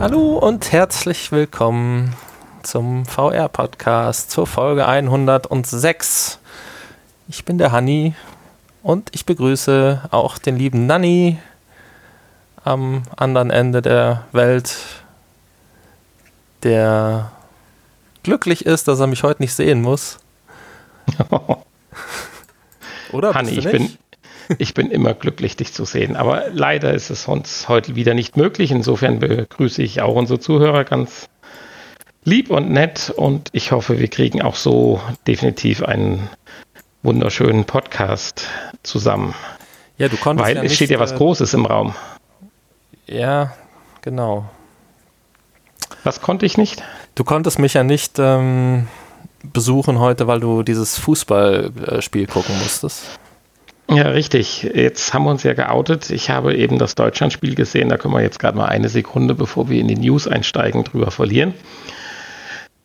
Hallo und herzlich willkommen zum VR-Podcast zur Folge 106. Ich bin der Hanni und ich begrüße auch den lieben Nanni am anderen Ende der Welt, der glücklich ist, dass er mich heute nicht sehen muss. Oder? Hanni, ich bin, ich bin immer glücklich, dich zu sehen. Aber leider ist es uns heute wieder nicht möglich. Insofern begrüße ich auch unsere Zuhörer ganz lieb und nett. Und ich hoffe, wir kriegen auch so definitiv einen wunderschönen Podcast zusammen. Ja, du konntest Weil ja es steht ja was äh, Großes im Raum. Ja, genau. Was konnte ich nicht? Du konntest mich ja nicht ähm, besuchen heute, weil du dieses Fußballspiel gucken musstest. Ja, richtig. Jetzt haben wir uns ja geoutet. Ich habe eben das Deutschlandspiel gesehen. Da können wir jetzt gerade mal eine Sekunde, bevor wir in die News einsteigen, drüber verlieren.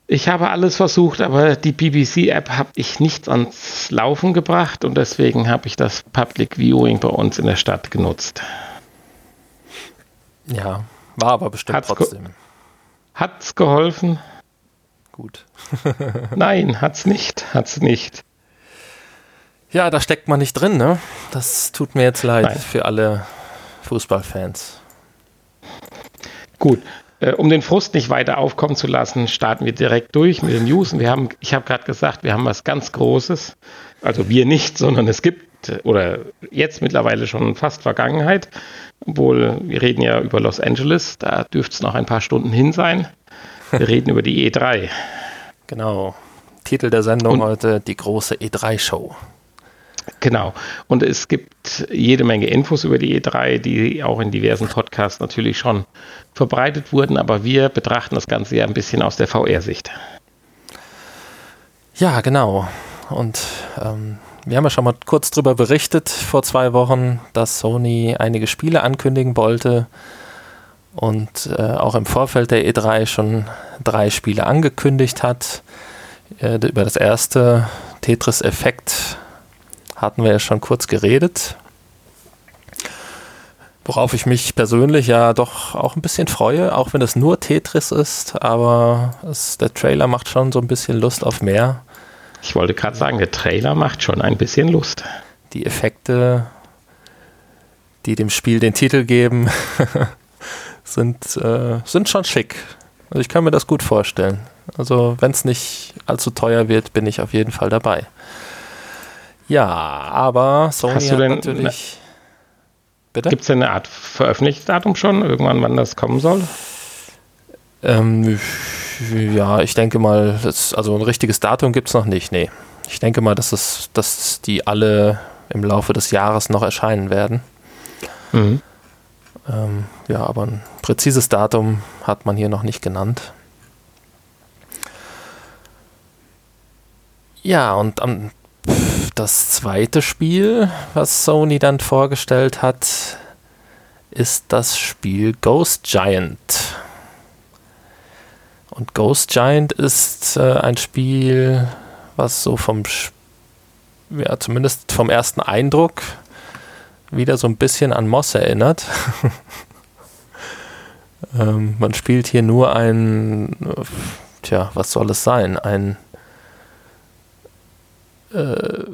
Ich habe alles versucht, aber die BBC-App habe ich nicht ans Laufen gebracht und deswegen habe ich das Public Viewing bei uns in der Stadt genutzt. Ja, war aber bestimmt hat's trotzdem. Ge hat's geholfen? Gut. Nein, hat's nicht. Hat's nicht. Ja, da steckt man nicht drin, ne? Das tut mir jetzt leid Nein. für alle Fußballfans. Gut, äh, um den Frust nicht weiter aufkommen zu lassen, starten wir direkt durch mit den News. Und wir haben, ich habe gerade gesagt, wir haben was ganz Großes. Also wir nicht, sondern es gibt, oder jetzt mittlerweile schon fast Vergangenheit. Obwohl, wir reden ja über Los Angeles, da dürfte es noch ein paar Stunden hin sein. Wir reden über die E3. Genau. Titel der Sendung Und, heute, die große E3-Show. Genau. Und es gibt jede Menge Infos über die E3, die auch in diversen Podcasts natürlich schon verbreitet wurden, aber wir betrachten das Ganze ja ein bisschen aus der VR-Sicht. Ja, genau. Und ähm, wir haben ja schon mal kurz darüber berichtet vor zwei Wochen, dass Sony einige Spiele ankündigen wollte und äh, auch im Vorfeld der E3 schon drei Spiele angekündigt hat. Äh, über das erste Tetris Effekt hatten wir ja schon kurz geredet. Worauf ich mich persönlich ja doch auch ein bisschen freue, auch wenn es nur Tetris ist, aber es, der Trailer macht schon so ein bisschen Lust auf mehr. Ich wollte gerade sagen, der Trailer macht schon ein bisschen Lust. Die Effekte, die dem Spiel den Titel geben, sind, äh, sind schon schick. Also ich kann mir das gut vorstellen. Also wenn es nicht allzu teuer wird, bin ich auf jeden Fall dabei. Ja, aber Sony Hast du denn natürlich. Bitte? Gibt es denn eine Art Veröffentlichungsdatum schon, irgendwann, wann das kommen soll? Ähm, ja, ich denke mal, das, also ein richtiges Datum gibt es noch nicht, nee. Ich denke mal, dass, es, dass die alle im Laufe des Jahres noch erscheinen werden. Mhm. Ähm, ja, aber ein präzises Datum hat man hier noch nicht genannt. Ja, und am das zweite Spiel, was Sony dann vorgestellt hat, ist das Spiel Ghost Giant. Und Ghost Giant ist äh, ein Spiel, was so vom, ja, zumindest vom ersten Eindruck wieder so ein bisschen an Moss erinnert. ähm, man spielt hier nur ein, tja, was soll es sein? Ein äh,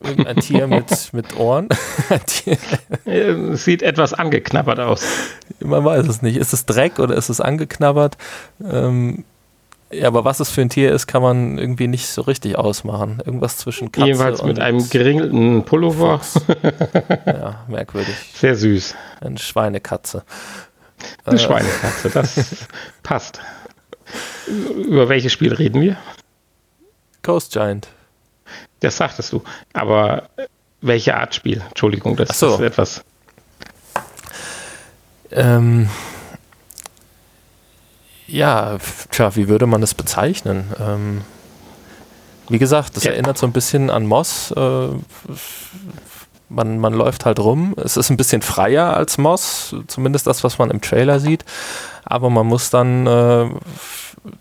irgendein Tier mit, mit Ohren. Sieht etwas angeknabbert aus. Man weiß es nicht. Ist es Dreck oder ist es angeknabbert? Ähm, ja, aber was es für ein Tier ist, kann man irgendwie nicht so richtig ausmachen. Irgendwas zwischen Katze Jedenfalls mit einem geringelten Pullover. ja, merkwürdig. Sehr süß. Eine Schweinekatze. Eine äh, Schweinekatze, das passt. Über welches Spiel reden wir? Ghost Giant. Das sagtest du. Aber welche Art Spiel? Entschuldigung, das so. ist etwas. Ähm, ja, tja, wie würde man das bezeichnen? Ähm, wie gesagt, das ja. erinnert so ein bisschen an Moss. Äh, man, man läuft halt rum. Es ist ein bisschen freier als Moss, zumindest das, was man im Trailer sieht. Aber man muss dann äh,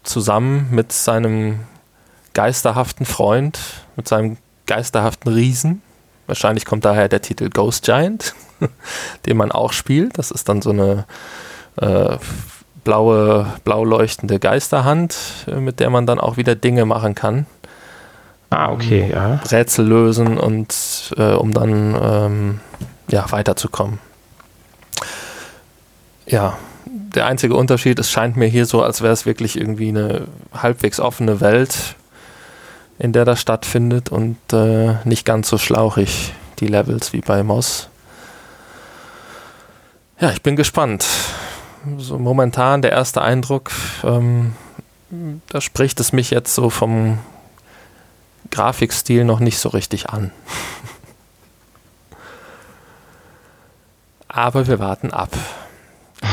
zusammen mit seinem geisterhaften Freund, mit seinem geisterhaften Riesen. Wahrscheinlich kommt daher der Titel Ghost Giant, den man auch spielt. Das ist dann so eine äh, blaue, blau leuchtende Geisterhand, äh, mit der man dann auch wieder Dinge machen kann. Ah, okay, ja. Rätsel lösen und äh, um dann ähm, ja, weiterzukommen. Ja, der einzige Unterschied, es scheint mir hier so, als wäre es wirklich irgendwie eine halbwegs offene Welt, in der das stattfindet und äh, nicht ganz so schlauchig, die Levels wie bei Moss. Ja, ich bin gespannt. So momentan der erste Eindruck, ähm, da spricht es mich jetzt so vom Grafikstil noch nicht so richtig an. Aber wir warten ab.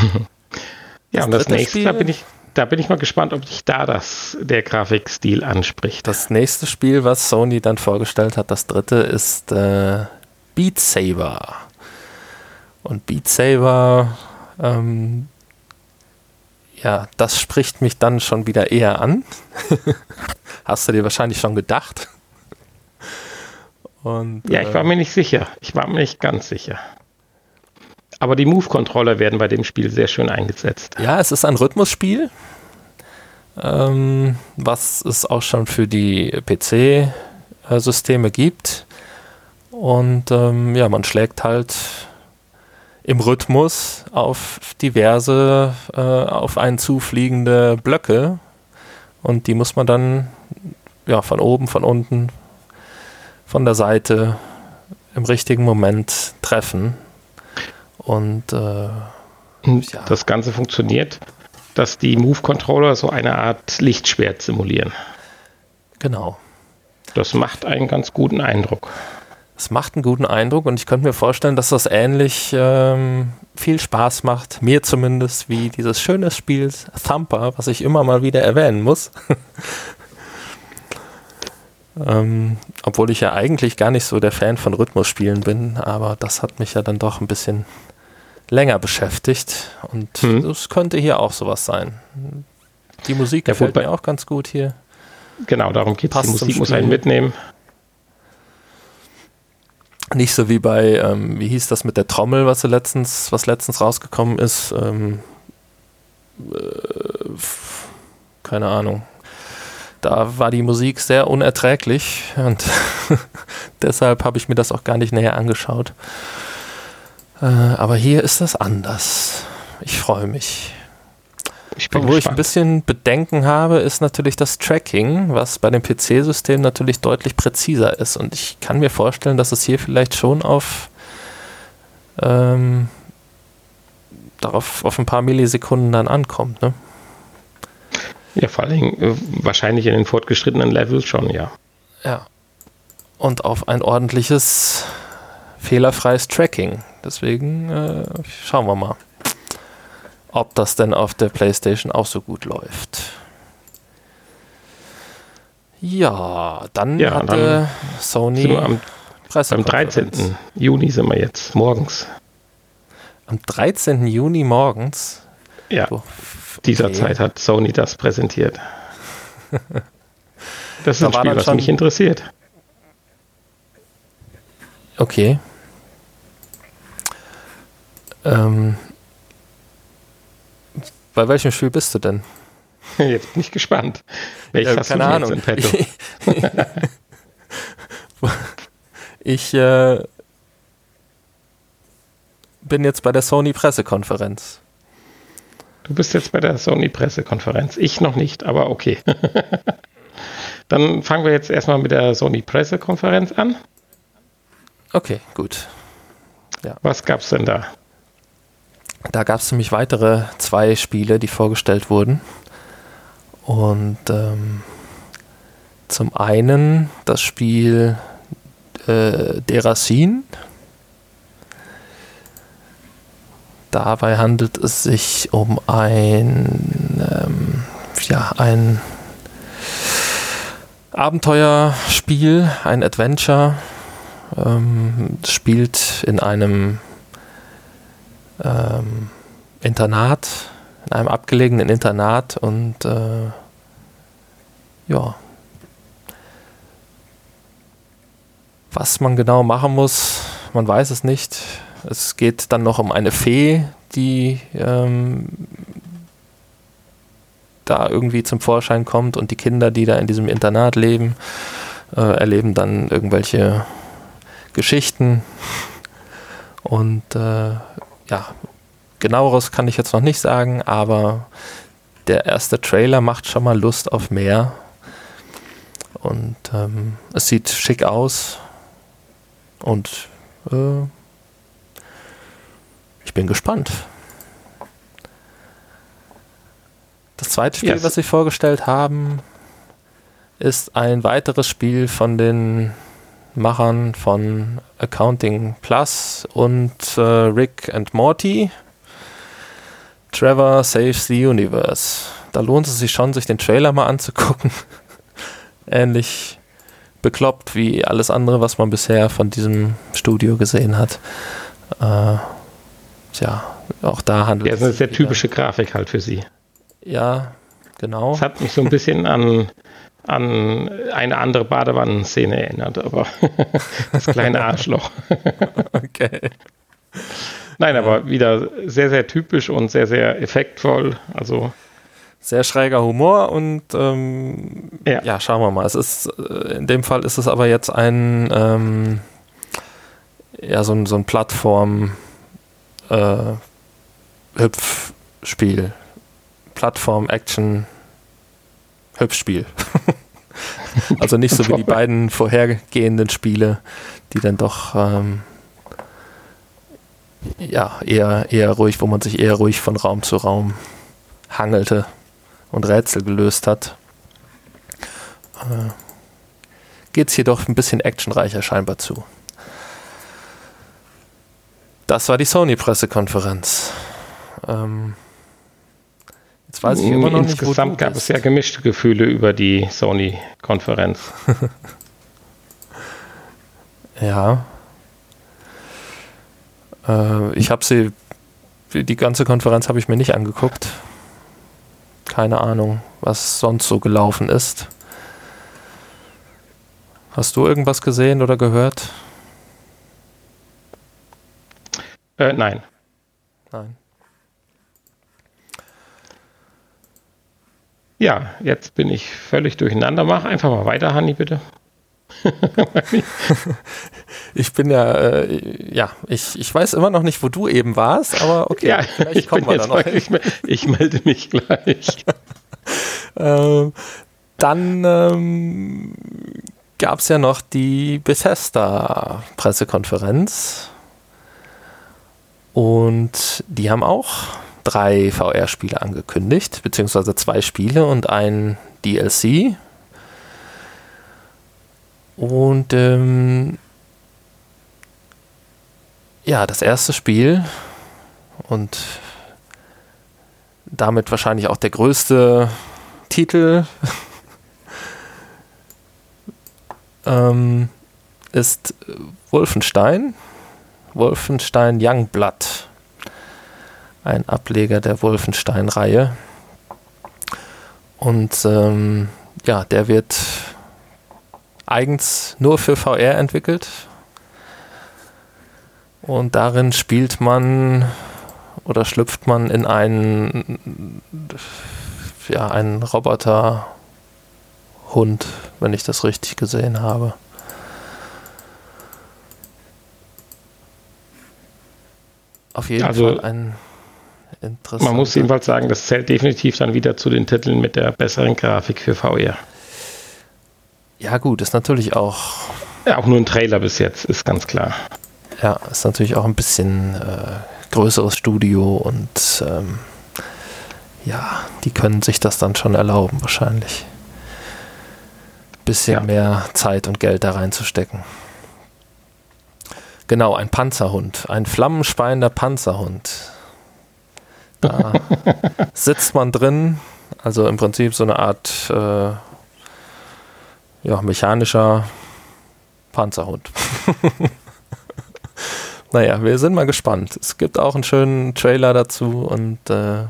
ja, das und das nächste, Spiel, da bin ich, da bin ich mal gespannt, ob dich da das, der Grafikstil anspricht. Das nächste Spiel, was Sony dann vorgestellt hat, das dritte, ist äh, Beat Saber. Und Beat Saber, ähm, ja, das spricht mich dann schon wieder eher an. Hast du dir wahrscheinlich schon gedacht. Und, ja, ich war äh, mir nicht sicher. Ich war mir nicht ganz sicher. Aber die Move-Controller werden bei dem Spiel sehr schön eingesetzt. Ja, es ist ein Rhythmusspiel, ähm, was es auch schon für die PC-Systeme gibt. Und ähm, ja, man schlägt halt im Rhythmus auf diverse, äh, auf einen zufliegende Blöcke. Und die muss man dann ja, von oben, von unten, von der Seite im richtigen Moment treffen. Und äh, ja. das Ganze funktioniert, dass die Move-Controller so eine Art Lichtschwert simulieren. Genau. Das macht einen ganz guten Eindruck. Es macht einen guten Eindruck und ich könnte mir vorstellen, dass das ähnlich ähm, viel Spaß macht, mir zumindest, wie dieses schöne Spiel Thumper, was ich immer mal wieder erwähnen muss. ähm, obwohl ich ja eigentlich gar nicht so der Fan von Rhythmusspielen bin, aber das hat mich ja dann doch ein bisschen länger beschäftigt und mhm. das könnte hier auch sowas sein. Die Musik ja, gefällt mir auch ganz gut hier. Genau, darum geht es. Die Musik muss einen mitnehmen. Nicht so wie bei, ähm, wie hieß das mit der Trommel, was letztens, was letztens rausgekommen ist. Ähm, äh, keine Ahnung. Da war die Musik sehr unerträglich und deshalb habe ich mir das auch gar nicht näher angeschaut. Äh, aber hier ist das anders. Ich freue mich. Ich Wo gespannt. ich ein bisschen Bedenken habe, ist natürlich das Tracking, was bei dem PC-System natürlich deutlich präziser ist. Und ich kann mir vorstellen, dass es hier vielleicht schon auf ähm, darauf auf ein paar Millisekunden dann ankommt. Ne? Ja, vor allem äh, wahrscheinlich in den fortgeschrittenen Levels schon, ja. Ja. Und auf ein ordentliches fehlerfreies Tracking. Deswegen äh, schauen wir mal, ob das denn auf der PlayStation auch so gut läuft. Ja, dann ja, hatte dann Sony am, am 13. Juni sind wir jetzt, morgens. Am 13. Juni morgens? Ja, oh, okay. dieser Zeit hat Sony das präsentiert. Das ist da ein Spiel, was mich interessiert. Okay. Ähm, bei welchem Spiel bist du denn? Jetzt bin ich gespannt. Welches ja, hast keine Ahnung. Ich äh, bin jetzt bei der Sony Pressekonferenz. Du bist jetzt bei der Sony Pressekonferenz. Ich noch nicht, aber okay. Dann fangen wir jetzt erstmal mit der Sony Pressekonferenz an. Okay, gut. Ja. Was gab's denn da? Da gab es nämlich weitere zwei Spiele, die vorgestellt wurden. Und ähm, zum einen das Spiel äh, Derasin. Dabei handelt es sich um ein, ähm, ja, ein Abenteuerspiel, ein Adventure. Ähm, spielt in einem ähm, Internat, in einem abgelegenen Internat und äh, ja. Was man genau machen muss, man weiß es nicht. Es geht dann noch um eine Fee, die ähm, da irgendwie zum Vorschein kommt und die Kinder, die da in diesem Internat leben, äh, erleben dann irgendwelche Geschichten. Und äh, ja, genaueres kann ich jetzt noch nicht sagen, aber der erste Trailer macht schon mal Lust auf mehr. Und ähm, es sieht schick aus. Und äh, ich bin gespannt. Das zweite Spiel, yes. was sie vorgestellt haben, ist ein weiteres Spiel von den Machern von Accounting Plus und äh, Rick and Morty. Trevor Saves the Universe. Da lohnt es sich schon, sich den Trailer mal anzugucken. Ähnlich bekloppt wie alles andere, was man bisher von diesem Studio gesehen hat. Äh, ja, auch da handelt ja, es. Ja, eine sehr typische Grafik halt für sie. Ja, genau. Es hat mich so ein bisschen an, an eine andere Badewannenszene erinnert, aber das kleine Arschloch. okay. Nein, aber wieder sehr, sehr typisch und sehr, sehr effektvoll. Also sehr schräger Humor und ähm, ja. ja. schauen wir mal. Es ist äh, in dem Fall ist es aber jetzt ein ähm, ja so ein, so ein Plattform äh, Hüpfspiel Plattform-Action Hübschspiel. also nicht so wie die beiden vorhergehenden Spiele, die dann doch ähm, ja, eher, eher ruhig, wo man sich eher ruhig von Raum zu Raum hangelte und Rätsel gelöst hat. Äh, Geht es hier doch ein bisschen actionreicher scheinbar zu. Das war die Sony-Pressekonferenz. Ähm, Weiß ich immer noch Insgesamt nicht, Insgesamt gab es ja gemischte Gefühle über die Sony-Konferenz. ja. Äh, ich habe sie, die ganze Konferenz habe ich mir nicht angeguckt. Keine Ahnung, was sonst so gelaufen ist. Hast du irgendwas gesehen oder gehört? Äh, nein. Nein. Ja, jetzt bin ich völlig durcheinander. Mach einfach mal weiter, Hanni, bitte. ich bin ja, äh, ja, ich, ich weiß immer noch nicht, wo du eben warst, aber okay, ja, vielleicht kommen wir da noch. Ich, ich, melde mich gleich. ähm, dann ähm, gab es ja noch die Bethesda-Pressekonferenz und die haben auch drei VR-Spiele angekündigt, beziehungsweise zwei Spiele und ein DLC. Und ähm, ja, das erste Spiel und damit wahrscheinlich auch der größte Titel ähm, ist Wolfenstein. Wolfenstein Youngblood ein Ableger der Wolfenstein-Reihe. Und ähm, ja, der wird eigens nur für VR entwickelt. Und darin spielt man oder schlüpft man in einen, ja, einen Roboterhund, wenn ich das richtig gesehen habe. Auf jeden also, Fall ein Interessant. Man muss jedenfalls sagen, das zählt definitiv dann wieder zu den Titeln mit der besseren Grafik für VR. Ja, gut, ist natürlich auch. Ja, auch nur ein Trailer bis jetzt, ist ganz klar. Ja, ist natürlich auch ein bisschen äh, größeres Studio und ähm, ja, die können sich das dann schon erlauben, wahrscheinlich. Bisschen ja. mehr Zeit und Geld da reinzustecken. Genau, ein Panzerhund, ein flammenspeiender Panzerhund. Da sitzt man drin, also im Prinzip so eine Art äh, ja, mechanischer Panzerhund. naja, wir sind mal gespannt. Es gibt auch einen schönen Trailer dazu und äh,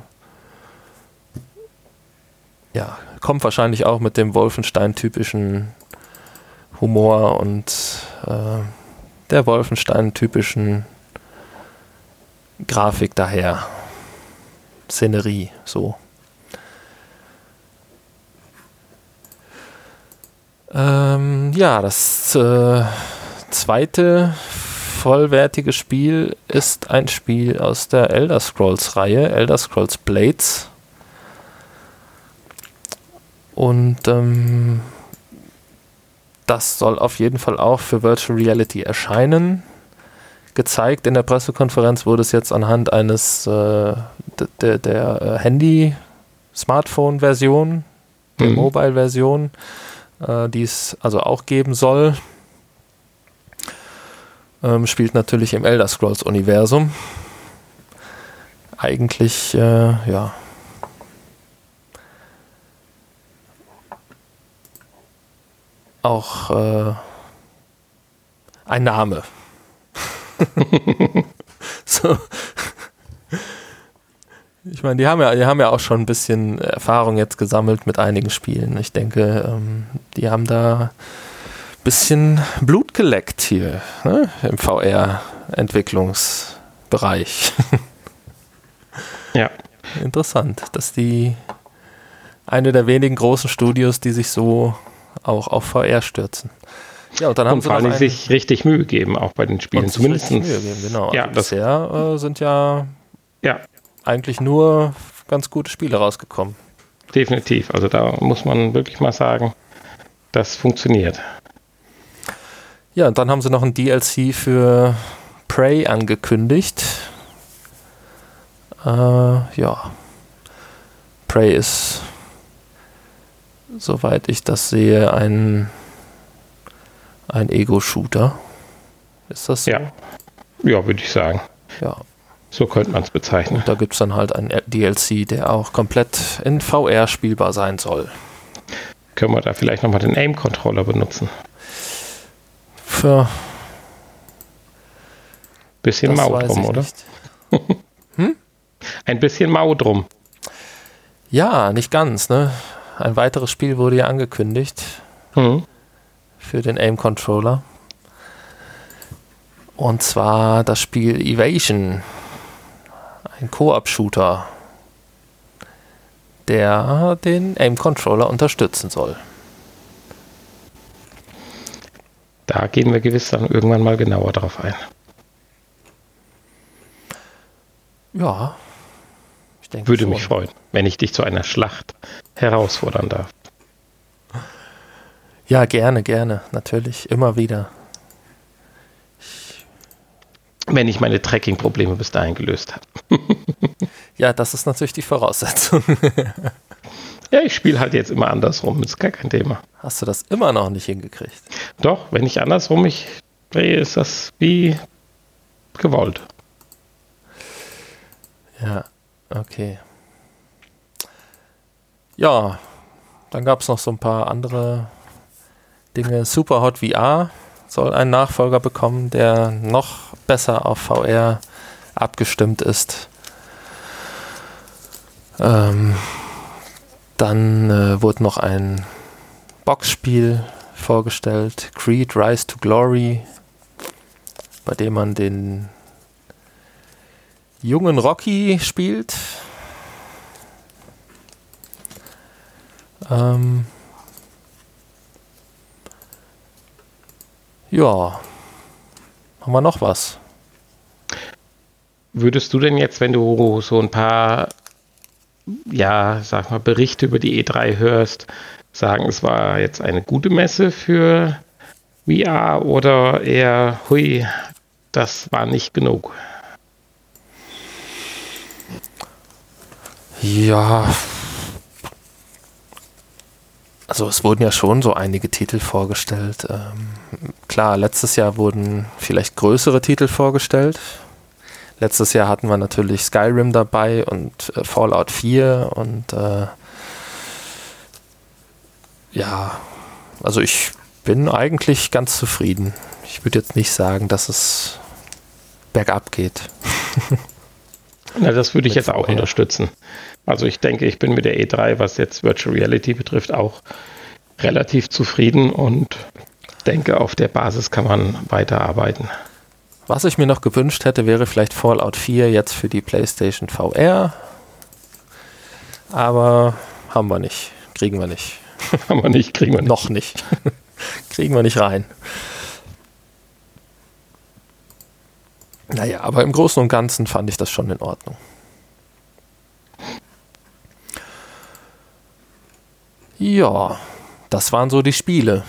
ja, kommt wahrscheinlich auch mit dem Wolfenstein-typischen Humor und äh, der Wolfenstein-typischen Grafik daher. Szenerie. So. Ähm, ja, das äh, zweite vollwertige Spiel ist ein Spiel aus der Elder Scrolls-Reihe, Elder Scrolls Blades. Und ähm, das soll auf jeden Fall auch für Virtual Reality erscheinen. Gezeigt in der Pressekonferenz wurde es jetzt anhand eines äh, der, der äh, Handy-Smartphone-Version, der mhm. Mobile-Version, äh, die es also auch geben soll. Ähm, spielt natürlich im Elder Scrolls-Universum. Eigentlich, äh, ja, auch äh, ein Name. so. Ich meine, die haben ja, die haben ja auch schon ein bisschen Erfahrung jetzt gesammelt mit einigen Spielen. Ich denke, ähm, die haben da ein bisschen Blut geleckt hier ne? im VR-Entwicklungsbereich. ja. Interessant, dass die eine der wenigen großen Studios, die sich so auch auf VR stürzen. Ja, und dann haben und sie vor allem sich richtig Mühe geben, auch bei den Spielen. Zumindest. Mühe geben, genau. Ja, also bisher äh, sind ja, ja eigentlich nur ganz gute Spiele rausgekommen. Definitiv. Also da muss man wirklich mal sagen, das funktioniert. Ja, und dann haben sie noch ein DLC für Prey angekündigt. Äh, ja. Prey ist soweit ich das sehe, ein, ein Ego-Shooter. Ist das so? Ja, ja würde ich sagen. Ja. So könnte man es bezeichnen. Und da gibt es dann halt ein DLC, der auch komplett in VR spielbar sein soll. Können wir da vielleicht nochmal den Aim-Controller benutzen? Für. Bisschen Mau drum, oder? hm? Ein bisschen Mau drum. Ja, nicht ganz, ne? ein weiteres Spiel wurde ja angekündigt mhm. für den Aim Controller. Und zwar das Spiel Evasion, ein Koop-Shooter, der den Aim Controller unterstützen soll. Da gehen wir gewiss dann irgendwann mal genauer drauf ein. Ja, denke Würde schon. mich freuen, wenn ich dich zu einer Schlacht herausfordern darf. Ja, gerne, gerne, natürlich, immer wieder. wenn ich meine Tracking-Probleme bis dahin gelöst habe. ja, das ist natürlich die Voraussetzung. ja, ich spiele halt jetzt immer andersrum, ist gar kein Thema. Hast du das immer noch nicht hingekriegt? Doch, wenn ich andersrum mich drehe, ist das wie gewollt. Ja. Okay. Ja, dann gab es noch so ein paar andere Dinge. Superhot VR soll einen Nachfolger bekommen, der noch besser auf VR abgestimmt ist. Ähm, dann äh, wurde noch ein Boxspiel vorgestellt, Creed Rise to Glory, bei dem man den jungen Rocky spielt. Ähm ja, haben wir noch was? Würdest du denn jetzt, wenn du so ein paar, ja, sag mal, Berichte über die E3 hörst, sagen, es war jetzt eine gute Messe für VR oder eher, hui, das war nicht genug? Ja. Also es wurden ja schon so einige Titel vorgestellt. Ähm, klar, letztes Jahr wurden vielleicht größere Titel vorgestellt. Letztes Jahr hatten wir natürlich Skyrim dabei und äh, Fallout 4 und äh, ja, also ich bin eigentlich ganz zufrieden. Ich würde jetzt nicht sagen, dass es bergab geht. Na, das würde ich jetzt auch unterstützen. Also ich denke, ich bin mit der E3, was jetzt Virtual Reality betrifft, auch relativ zufrieden und denke, auf der Basis kann man weiterarbeiten. Was ich mir noch gewünscht hätte, wäre vielleicht Fallout 4 jetzt für die PlayStation VR. Aber haben wir nicht. Kriegen wir nicht. haben wir nicht, kriegen wir nicht. Noch nicht. Kriegen wir nicht rein. Naja, aber im Großen und Ganzen fand ich das schon in Ordnung. Ja, das waren so die Spiele.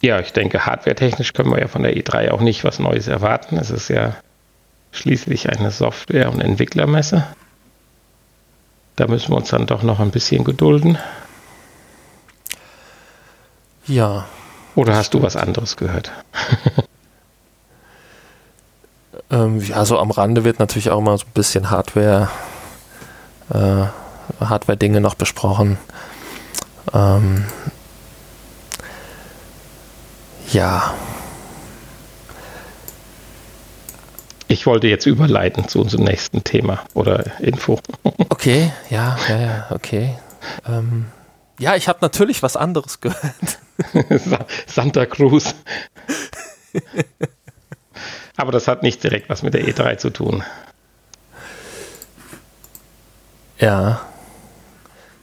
Ja, ich denke, hardwaretechnisch können wir ja von der E3 auch nicht was Neues erwarten. Es ist ja schließlich eine Software- und Entwicklermesse. Da müssen wir uns dann doch noch ein bisschen gedulden. Ja. Oder hast du was anderes gehört? ähm, ja, so am Rande wird natürlich auch immer so ein bisschen Hardware, äh, Hardware-Dinge noch besprochen. Ähm, ja. Ich wollte jetzt überleiten zu unserem nächsten Thema oder Info. Okay, ja, ja, ja, okay. Ähm, ja, ich habe natürlich was anderes gehört. Santa Cruz. Aber das hat nicht direkt was mit der E3 zu tun. Ja.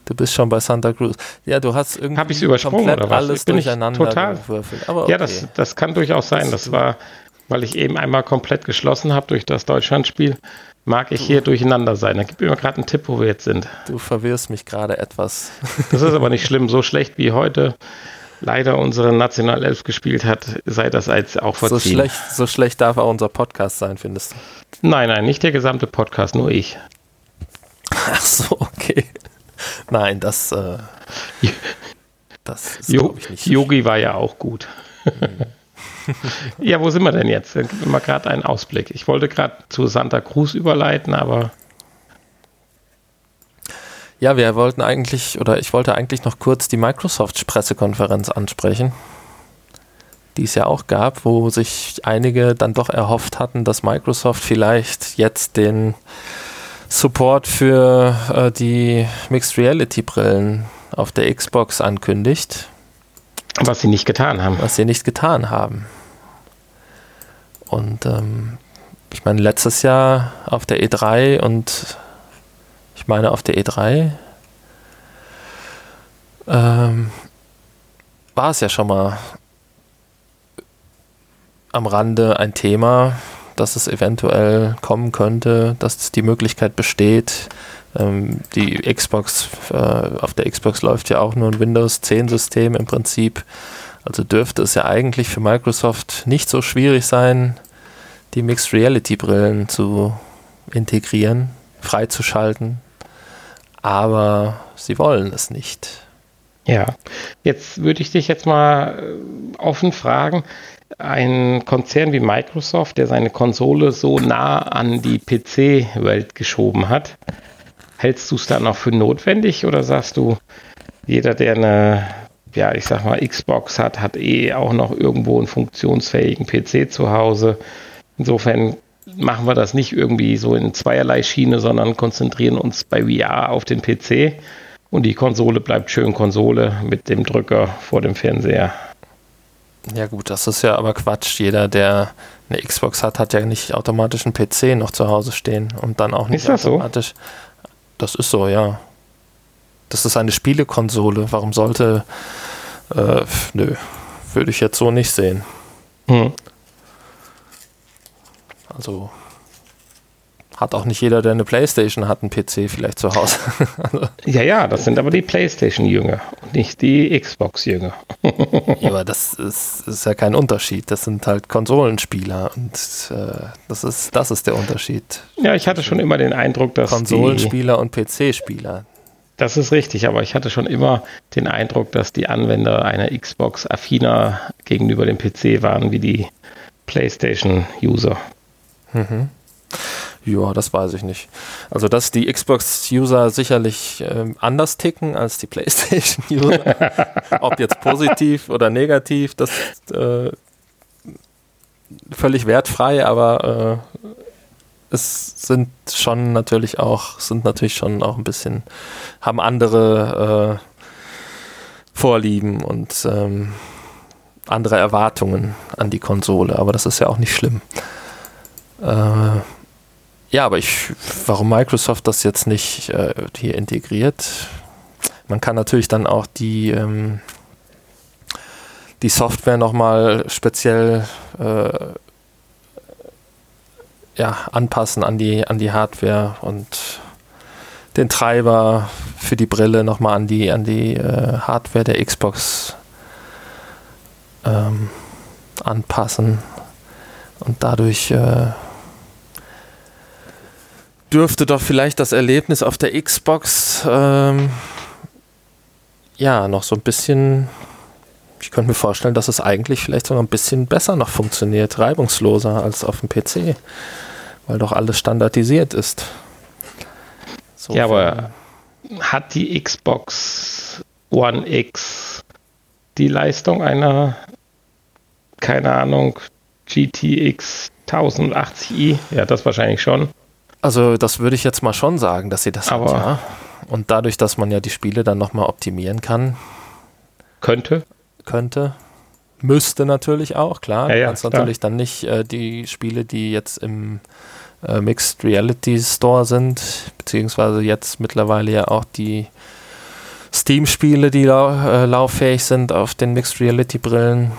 Du bist schon bei Santa Cruz. Ja, du hast irgendwie Hab ich's übersprungen oder was? alles Bin durcheinander total- gewürfelt. Okay. Ja, das, das kann durchaus sein. Das war, weil ich eben einmal komplett geschlossen habe durch das Deutschlandspiel, mag ich hier durcheinander sein. Da gib mir mal gerade einen Tipp, wo wir jetzt sind. Du verwirrst mich gerade etwas. Das ist aber nicht schlimm. So schlecht wie heute leider unsere Nationalelf gespielt hat, sei das als auch So verziehen. schlecht, so schlecht darf auch unser Podcast sein, findest du? Nein, nein, nicht der gesamte Podcast, nur ich. Ach so, okay. Nein, das, äh, das ist, Jo ich, nicht. Yogi war ja auch gut. ja, wo sind wir denn jetzt? Dann Gib mir mal gerade einen Ausblick. Ich wollte gerade zu Santa Cruz überleiten, aber Ja, wir wollten eigentlich, oder ich wollte eigentlich noch kurz die Microsoft-Pressekonferenz ansprechen, die es ja auch gab, wo sich einige dann doch erhofft hatten, dass Microsoft vielleicht jetzt den Support für äh, die Mixed Reality Brillen auf der Xbox ankündigt, was sie nicht getan haben. was sie nicht getan haben. Und ähm, ich meine, letztes Jahr auf der E3 und ich meine auf der E3 ähm, war es ja schon mal am Rande ein Thema, dass es eventuell kommen könnte, dass die Möglichkeit besteht. Ähm, die Xbox, äh, auf der Xbox läuft ja auch nur ein Windows 10 System im Prinzip. Also dürfte es ja eigentlich für Microsoft nicht so schwierig sein, die Mixed Reality Brillen zu integrieren, freizuschalten. Aber sie wollen es nicht. Ja, jetzt würde ich dich jetzt mal äh, offen fragen. Ein Konzern wie Microsoft, der seine Konsole so nah an die PC-Welt geschoben hat, hältst du es dann noch für notwendig oder sagst du, jeder, der eine, ja, ich sag mal, Xbox hat, hat eh auch noch irgendwo einen funktionsfähigen PC zu Hause? Insofern machen wir das nicht irgendwie so in zweierlei Schiene, sondern konzentrieren uns bei VR auf den PC und die Konsole bleibt schön Konsole mit dem Drücker vor dem Fernseher. Ja gut, das ist ja aber Quatsch. Jeder, der eine Xbox hat, hat ja nicht automatisch einen PC noch zu Hause stehen und dann auch nicht Ist das so? automatisch. Das ist so, ja. Das ist eine Spielekonsole. Warum sollte... Äh, nö, würde ich jetzt so nicht sehen. Hm. Also hat auch nicht jeder, der eine Playstation hat, einen PC vielleicht zu Hause. Ja, ja, das sind aber die PlayStation-Jünger und nicht die Xbox-Jünger. ja, aber das ist, ist ja kein Unterschied. Das sind halt Konsolenspieler und äh, das, ist, das ist der Unterschied. Ja, ich hatte schon immer den Eindruck, dass Konsolenspieler und PC-Spieler. das ist richtig, aber ich hatte schon immer den Eindruck, dass die Anwender einer Xbox affiner gegenüber dem PC waren wie die PlayStation-User. Mhm. Ja, das weiß ich nicht. Also, dass die Xbox-User sicherlich ähm, anders ticken als die PlayStation-User, ob jetzt positiv oder negativ, das äh, völlig wertfrei, aber äh, es sind schon natürlich auch, sind natürlich schon auch ein bisschen, haben andere äh, Vorlieben und ähm, andere Erwartungen an die Konsole, aber das ist ja auch nicht schlimm. Äh, ja, aber ich, warum Microsoft das jetzt nicht äh, hier integriert? Man kann natürlich dann auch die, ähm, die Software nochmal speziell äh, ja, anpassen an die, an die Hardware und den Treiber für die Brille nochmal an die, an die äh, Hardware der Xbox ähm, anpassen. Und dadurch äh, dürfte doch vielleicht das Erlebnis auf der Xbox ähm, ja noch so ein bisschen. Ich könnte mir vorstellen, dass es eigentlich vielleicht sogar ein bisschen besser noch funktioniert, reibungsloser als auf dem PC, weil doch alles standardisiert ist. So ja, aber hat die Xbox One X die Leistung einer, keine Ahnung, GTX 1080i? Ja, das wahrscheinlich schon. Also das würde ich jetzt mal schon sagen, dass sie das Aber hat, ja. Und dadurch, dass man ja die Spiele dann nochmal optimieren kann. Könnte. Könnte. Müsste natürlich auch, klar. Ja, du ja, kannst natürlich dann nicht äh, die Spiele, die jetzt im äh, Mixed Reality Store sind, beziehungsweise jetzt mittlerweile ja auch die Steam-Spiele, die lau äh, lauffähig sind auf den Mixed Reality Brillen,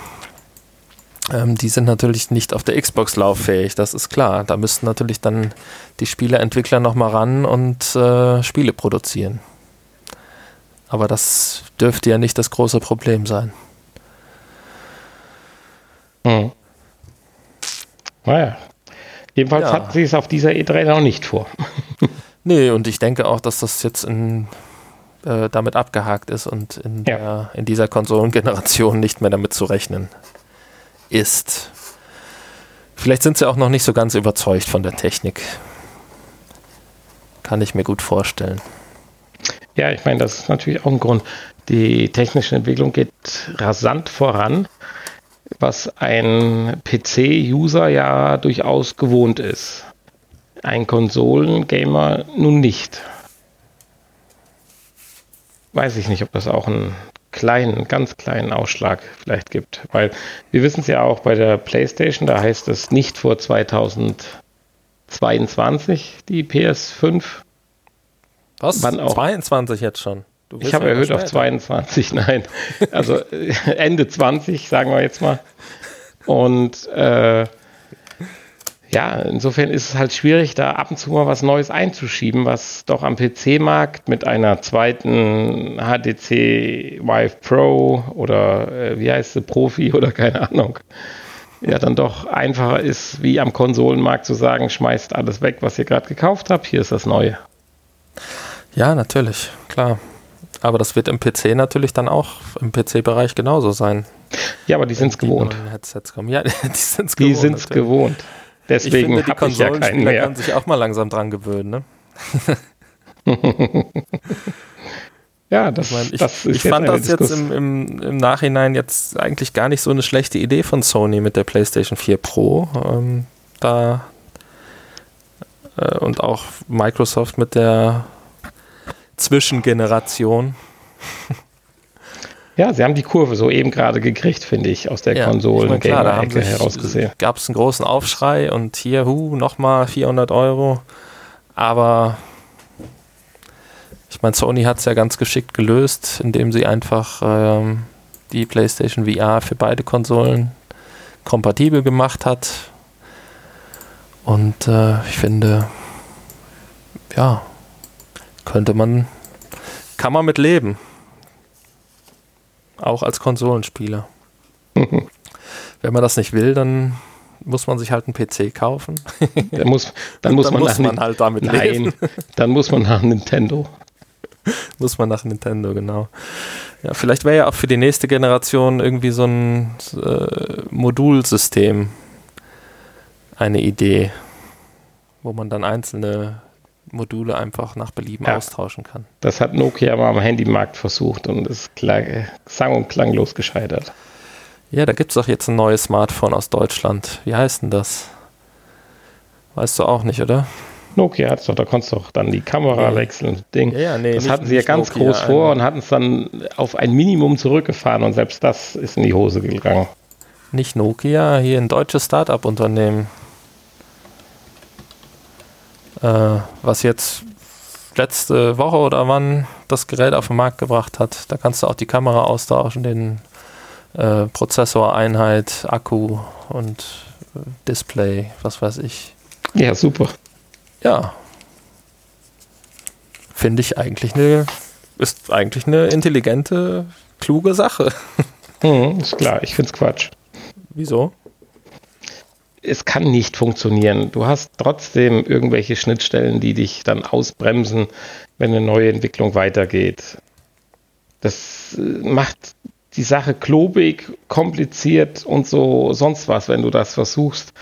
ähm, die sind natürlich nicht auf der Xbox lauffähig, das ist klar. Da müssten natürlich dann die Spieleentwickler nochmal ran und äh, Spiele produzieren. Aber das dürfte ja nicht das große Problem sein. Hm. Naja. Jedenfalls ja. hatten sie es auf dieser E3 noch nicht vor. nee, und ich denke auch, dass das jetzt in, äh, damit abgehakt ist und in, ja. der, in dieser Konsolengeneration nicht mehr damit zu rechnen ist. Vielleicht sind sie auch noch nicht so ganz überzeugt von der Technik. Kann ich mir gut vorstellen. Ja, ich meine, das ist natürlich auch ein Grund. Die technische Entwicklung geht rasant voran, was ein PC-User ja durchaus gewohnt ist. Ein Konsolengamer nun nicht. Weiß ich nicht, ob das auch ein kleinen, ganz kleinen Ausschlag vielleicht gibt. Weil wir wissen es ja auch bei der PlayStation, da heißt es nicht vor 2022 die PS5. Was? Wann auch? 22 jetzt schon. Ich habe erhöht auf 22, nein. Also äh, Ende 20, sagen wir jetzt mal. Und äh, ja, insofern ist es halt schwierig, da ab und zu mal was Neues einzuschieben, was doch am PC-Markt mit einer zweiten HDC Vive Pro oder äh, wie heißt sie, Profi oder keine Ahnung, ja dann doch einfacher ist, wie am Konsolenmarkt zu sagen, schmeißt alles weg, was ihr gerade gekauft habt, hier ist das Neue. Ja, natürlich, klar. Aber das wird im PC natürlich dann auch im PC-Bereich genauso sein. Ja, aber die sind es gewohnt. Headsets kommen. Ja, die sind es gewohnt. Die sind es gewohnt. Deswegen ich finde, die Konsolenspieler ja können sich auch mal langsam dran gewöhnen. Ne? ja, das, ich, mein, ich, das ist ich fand das Diskus. jetzt im, im, im, Nachhinein jetzt eigentlich gar nicht so eine schlechte Idee von Sony mit der PlayStation 4 Pro. Ähm, da äh, und auch Microsoft mit der Zwischengeneration. Ja, sie haben die Kurve so eben gerade gekriegt, finde ich, aus der ja, Konsolen-Gamer-Ecke herausgesehen. Gab es einen großen Aufschrei und hier, hu, nochmal 400 Euro. Aber ich meine, Sony hat es ja ganz geschickt gelöst, indem sie einfach ähm, die PlayStation VR für beide Konsolen kompatibel gemacht hat. Und äh, ich finde, ja, könnte man, kann man mit leben. Auch als Konsolenspieler. Wenn man das nicht will, dann muss man sich halt einen PC kaufen. dann muss, dann muss, dann man, muss man halt damit nein, leben. Dann muss man nach Nintendo. muss man nach Nintendo, genau. Ja, vielleicht wäre ja auch für die nächste Generation irgendwie so ein äh, Modulsystem eine Idee, wo man dann einzelne Module einfach nach Belieben ja, austauschen kann. Das hat Nokia mal am Handymarkt versucht und ist klang, sang- und klanglos gescheitert. Ja, da gibt es doch jetzt ein neues Smartphone aus Deutschland. Wie heißt denn das? Weißt du auch nicht, oder? Nokia hat es doch, da konntest du doch dann die Kamera nee. wechseln. Ding. Ja, nee, das nicht, hatten sie ja ganz Nokia, groß vor und hatten es dann auf ein Minimum zurückgefahren und selbst das ist in die Hose gegangen. Nicht Nokia, hier ein deutsches Start-up-Unternehmen äh, was jetzt letzte Woche oder wann das Gerät auf den Markt gebracht hat. Da kannst du auch die Kamera austauschen, den äh, Prozessoreinheit, Akku und äh, Display, was weiß ich. Ja, super. Ja. Finde ich eigentlich eine, ist eigentlich eine intelligente, kluge Sache. Hm, ist klar, ich finde es Quatsch. Wieso? Es kann nicht funktionieren. Du hast trotzdem irgendwelche Schnittstellen, die dich dann ausbremsen, wenn eine neue Entwicklung weitergeht. Das äh, macht die Sache klobig, kompliziert und so sonst was, wenn du das versuchst,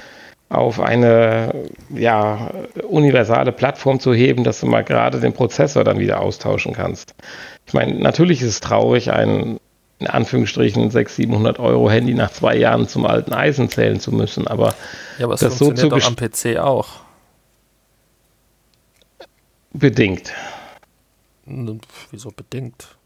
auf eine ja, universale Plattform zu heben, dass du mal gerade den Prozessor dann wieder austauschen kannst. Ich meine, natürlich ist es traurig, ein in Anführungsstrichen 600, 700 Euro Handy nach zwei Jahren zum alten Eisen zählen zu müssen, aber, ja, aber es das funktioniert so doch am PC auch. Bedingt. Wieso bedingt?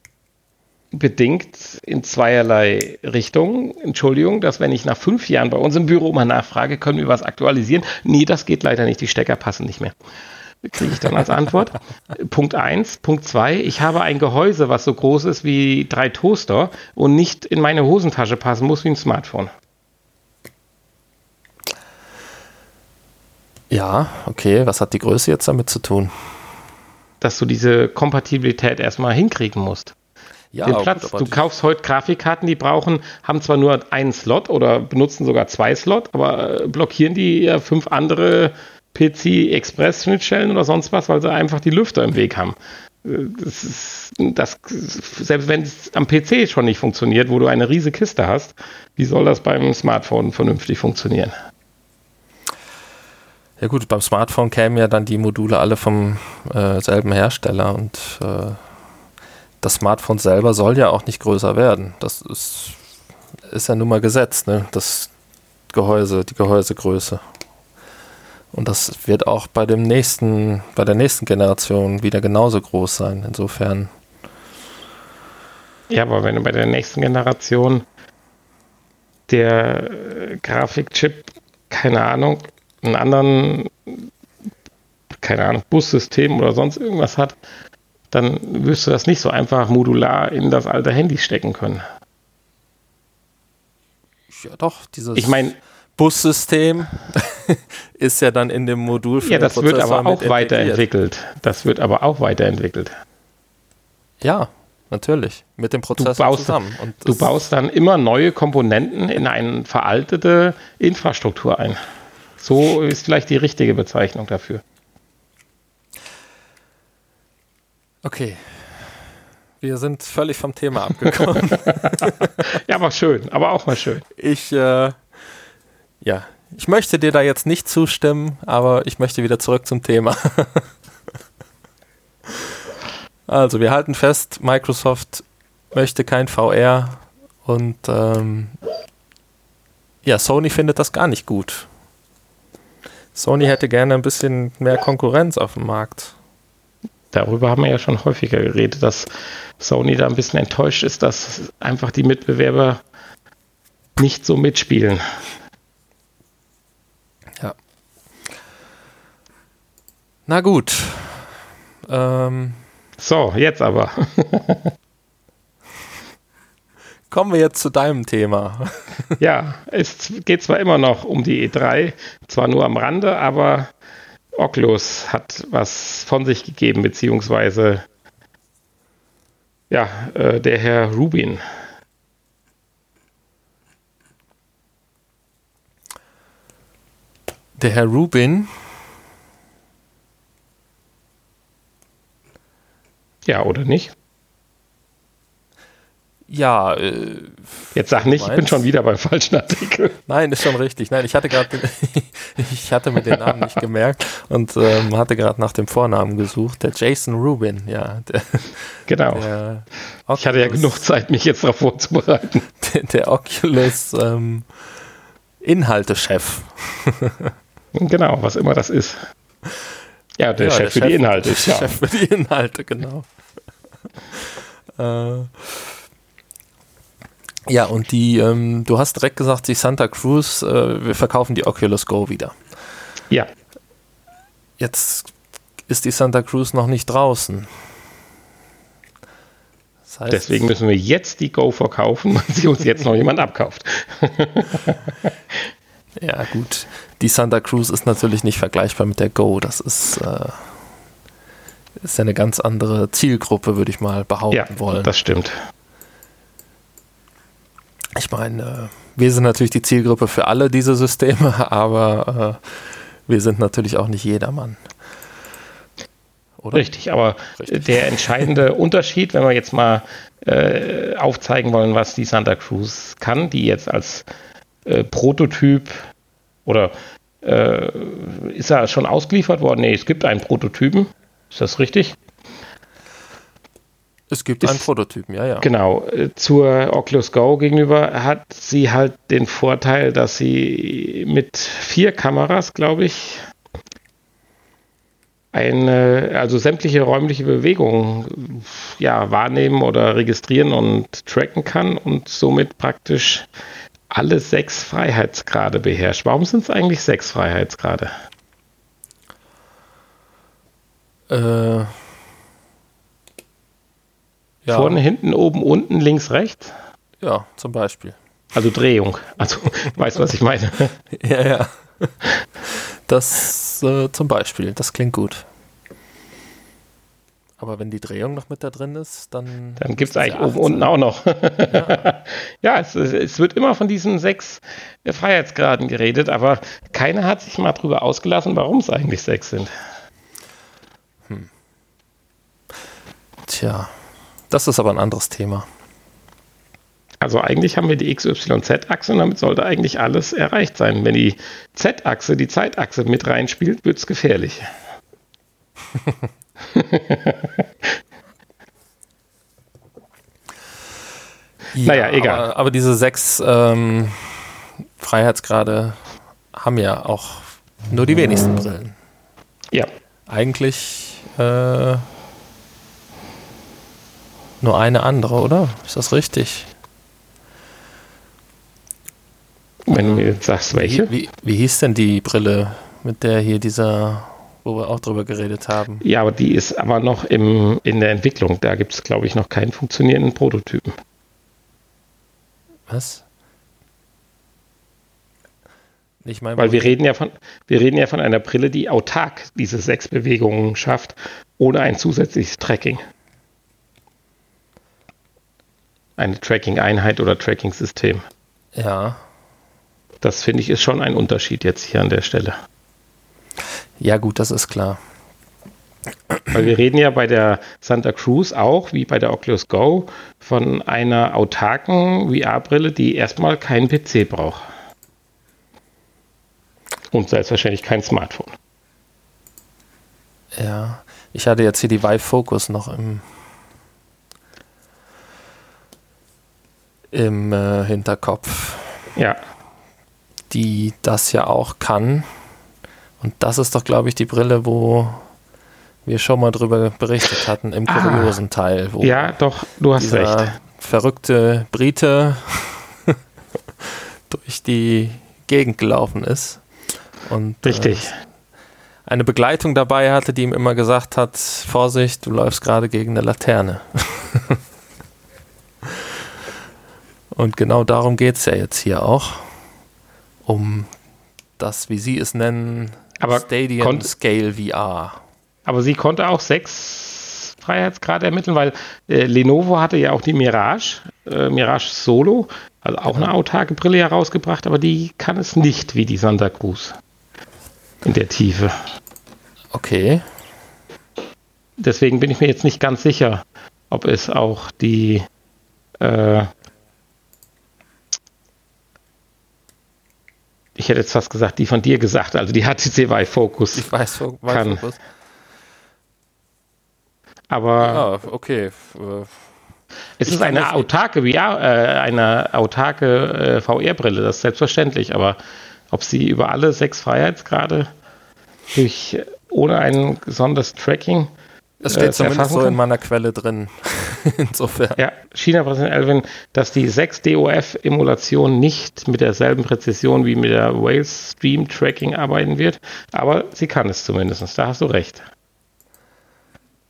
bedingt in zweierlei Richtungen. Entschuldigung, dass wenn ich nach fünf Jahren bei uns im Büro mal nachfrage, können wir was aktualisieren? Nee, das geht leider nicht. Die Stecker passen nicht mehr. Kriege ich dann als Antwort. Punkt eins. Punkt zwei. Ich habe ein Gehäuse, was so groß ist wie drei Toaster und nicht in meine Hosentasche passen muss wie ein Smartphone. Ja, okay. Was hat die Größe jetzt damit zu tun? Dass du diese Kompatibilität erstmal hinkriegen musst ja, den Platz. Gut, du kaufst heute Grafikkarten, die brauchen, haben zwar nur einen Slot oder benutzen sogar zwei Slot, aber äh, blockieren die ja fünf andere PC-Express-Schnittstellen oder sonst was, weil sie einfach die Lüfter im Weg haben. Äh, das ist, das, selbst wenn es am PC schon nicht funktioniert, wo du eine riesige Kiste hast, wie soll das beim Smartphone vernünftig funktionieren? Ja gut, beim Smartphone kämen ja dann die Module alle vom äh, selben Hersteller und äh, das Smartphone selber soll ja auch nicht größer werden. Das ist, ist ja nun mal gesetzt, ne? das Gehäuse, die Gehäusegröße. Und das wird auch bei dem nächsten, bei der nächsten Generation wieder genauso groß sein. Insofern. Ja, aber wenn du bei der nächsten Generation der Grafikchip, keine Ahnung, einen anderen, keine Ahnung, Bussystem oder sonst irgendwas hat, dann wirst du das nicht so einfach modular in das alte Handy stecken können. Ja, doch, dieses ich mein, Bussystem ist ja dann in dem Modul für Ja, das wird aber auch weiterentwickelt. Das wird aber auch weiterentwickelt. Ja, natürlich. Mit dem Prozessor du baust, zusammen. Und du baust dann immer neue Komponenten in eine veraltete Infrastruktur ein. So ist vielleicht die richtige Bezeichnung dafür. Okay. Wir sind völlig vom Thema abgekommen. ja, aber schön, aber auch mal schön. Ich, äh, ja, ich möchte dir da jetzt nicht zustimmen, aber ich möchte wieder zurück zum Thema. also, wir halten fest, Microsoft möchte kein VR und ähm, ja, Sony findet das gar nicht gut. Sony hätte gerne ein bisschen mehr Konkurrenz auf dem Markt darüber haben wir ja schon häufiger geredet, dass Sony da ein bisschen enttäuscht ist, dass einfach die Mitbewerber nicht so mitspielen. Na gut. Ähm. So, jetzt aber. Kommen wir jetzt zu deinem Thema. ja, es geht zwar immer noch um die E3, zwar nur am Rande, aber Oculus hat was von sich gegeben, beziehungsweise ja, äh, der Herr Rubin. Der Herr Rubin. Ja, oder nicht? Ja, äh, jetzt sag nicht, ich bin schon wieder beim falschen Artikel. Nein, ist schon richtig. Nein, ich hatte gerade, ich hatte mir den Namen nicht gemerkt und ähm, hatte gerade nach dem Vornamen gesucht. Der Jason Rubin, ja. Der, genau. Der ich hatte ja genug Zeit, mich jetzt darauf vorzubereiten. Der, der Oculus ähm, Inhaltechef. genau, was immer das ist. Ja, der ja, Chef der für Chef, die Inhalte. Der ja. Chef für die Inhalte, genau. äh, ja, und die, ähm, du hast direkt gesagt, die Santa Cruz, äh, wir verkaufen die Oculus Go wieder. Ja. Jetzt ist die Santa Cruz noch nicht draußen. Das heißt, Deswegen müssen wir jetzt die Go verkaufen, weil sie uns jetzt noch jemand abkauft. Ja, gut. Die Santa Cruz ist natürlich nicht vergleichbar mit der Go. Das ist, äh, ist ja eine ganz andere Zielgruppe, würde ich mal behaupten ja, wollen. Das stimmt. Ich meine, äh, wir sind natürlich die Zielgruppe für alle diese Systeme, aber äh, wir sind natürlich auch nicht jedermann. Oder? Richtig, aber Richtig. der entscheidende Unterschied, wenn wir jetzt mal äh, aufzeigen wollen, was die Santa Cruz kann, die jetzt als äh, Prototyp oder äh, ist er schon ausgeliefert worden? Nee, es gibt einen Prototypen. Ist das richtig? Es gibt einen Prototypen, ja, ja. Genau. Äh, zur Oculus Go gegenüber hat sie halt den Vorteil, dass sie mit vier Kameras, glaube ich, eine, also sämtliche räumliche Bewegungen ja, wahrnehmen oder registrieren und tracken kann und somit praktisch alle sechs Freiheitsgrade beherrscht. Warum sind es eigentlich sechs Freiheitsgrade? Äh, ja. Vorne, hinten, oben, unten, links, rechts? Ja, zum Beispiel. Also Drehung. Also, weißt du, was ich meine? ja, ja. Das äh, zum Beispiel, das klingt gut. Aber wenn die Drehung noch mit da drin ist, dann. Dann gibt es eigentlich oben unten auch noch. ja, ja es, es, wird immer von diesen sechs Freiheitsgraden geredet, aber keiner hat sich mal drüber ausgelassen, warum es eigentlich sechs sind. Hm. Tja. Das ist aber ein anderes Thema. Also eigentlich haben wir die XYZ-Achse und damit sollte eigentlich alles erreicht sein. Wenn die Z-Achse, die Zeitachse mit reinspielt, wird es gefährlich. ja, naja, egal. Aber, aber diese sechs ähm, Freiheitsgrade haben ja auch nur die wenigsten Brillen. Ja. Eigentlich äh, nur eine andere, oder? Ist das richtig? Wenn du mir jetzt sagst, welche? Wie, wie, wie, hieß denn die Brille, mit der hier dieser, wo wir auch drüber geredet haben? Ja, aber die ist aber noch im, in der Entwicklung. Da gibt es, glaube ich, noch keinen funktionierenden Prototypen. Was? Ich mein, Weil wir reden, ja von, wir reden ja von einer Brille, die autark diese sechs Bewegungen schafft, ohne ein zusätzliches Tracking eine Tracking-Einheit oder Tracking-System. Ja. Das finde ich ist schon ein Unterschied jetzt hier an der Stelle. Ja, gut, das ist klar. Weil wir reden ja bei der Santa Cruz auch, wie bei der Oculus Go, von einer autarken VR-Brille, die erstmal keinen PC braucht. Und selbstverständlich kein Smartphone. Ja, ich hatte jetzt hier die Vive Focus noch im im äh, Hinterkopf. Ja. Die das ja auch kann. Und das ist doch, glaube ich, die Brille, wo wir schon mal drüber berichtet hatten im ah. kuriosen Teil. ja, doch, du hast recht. Verrückte Brite durch die Gegend gelaufen ist. Und, Richtig. Äh, eine Begleitung dabei hatte, die ihm immer gesagt hat: Vorsicht, du läufst gerade gegen eine Laterne. Und genau darum geht es ja jetzt hier auch. Um das, wie Sie es nennen, aber Stadium Scale VR. Aber sie konnte auch sechs Freiheitsgrade ermitteln, weil äh, Lenovo hatte ja auch die Mirage, äh, Mirage Solo, also auch eine autarke Brille herausgebracht, aber die kann es nicht wie die Santa Cruz in der Tiefe. Okay. Deswegen bin ich mir jetzt nicht ganz sicher, ob es auch die äh, ich hätte jetzt fast gesagt, die von dir gesagt, also die HTC Vive Focus. Ich weiß, Vive kann. Focus. Aber. Ja, okay. Es ist eine autarke VR, äh, eine autarke äh, VR-Brille, das ist selbstverständlich, aber ob sie über alle sechs Freiheitsgrade durch ohne ein besonderes Tracking es steht äh, zumindest so in meiner Quelle drin. Insofern. Ja, China-Präsident Elvin, dass die 6DOF-Emulation nicht mit derselben Präzision wie mit der Wales Stream Tracking arbeiten wird, aber sie kann es zumindest. Da hast du recht.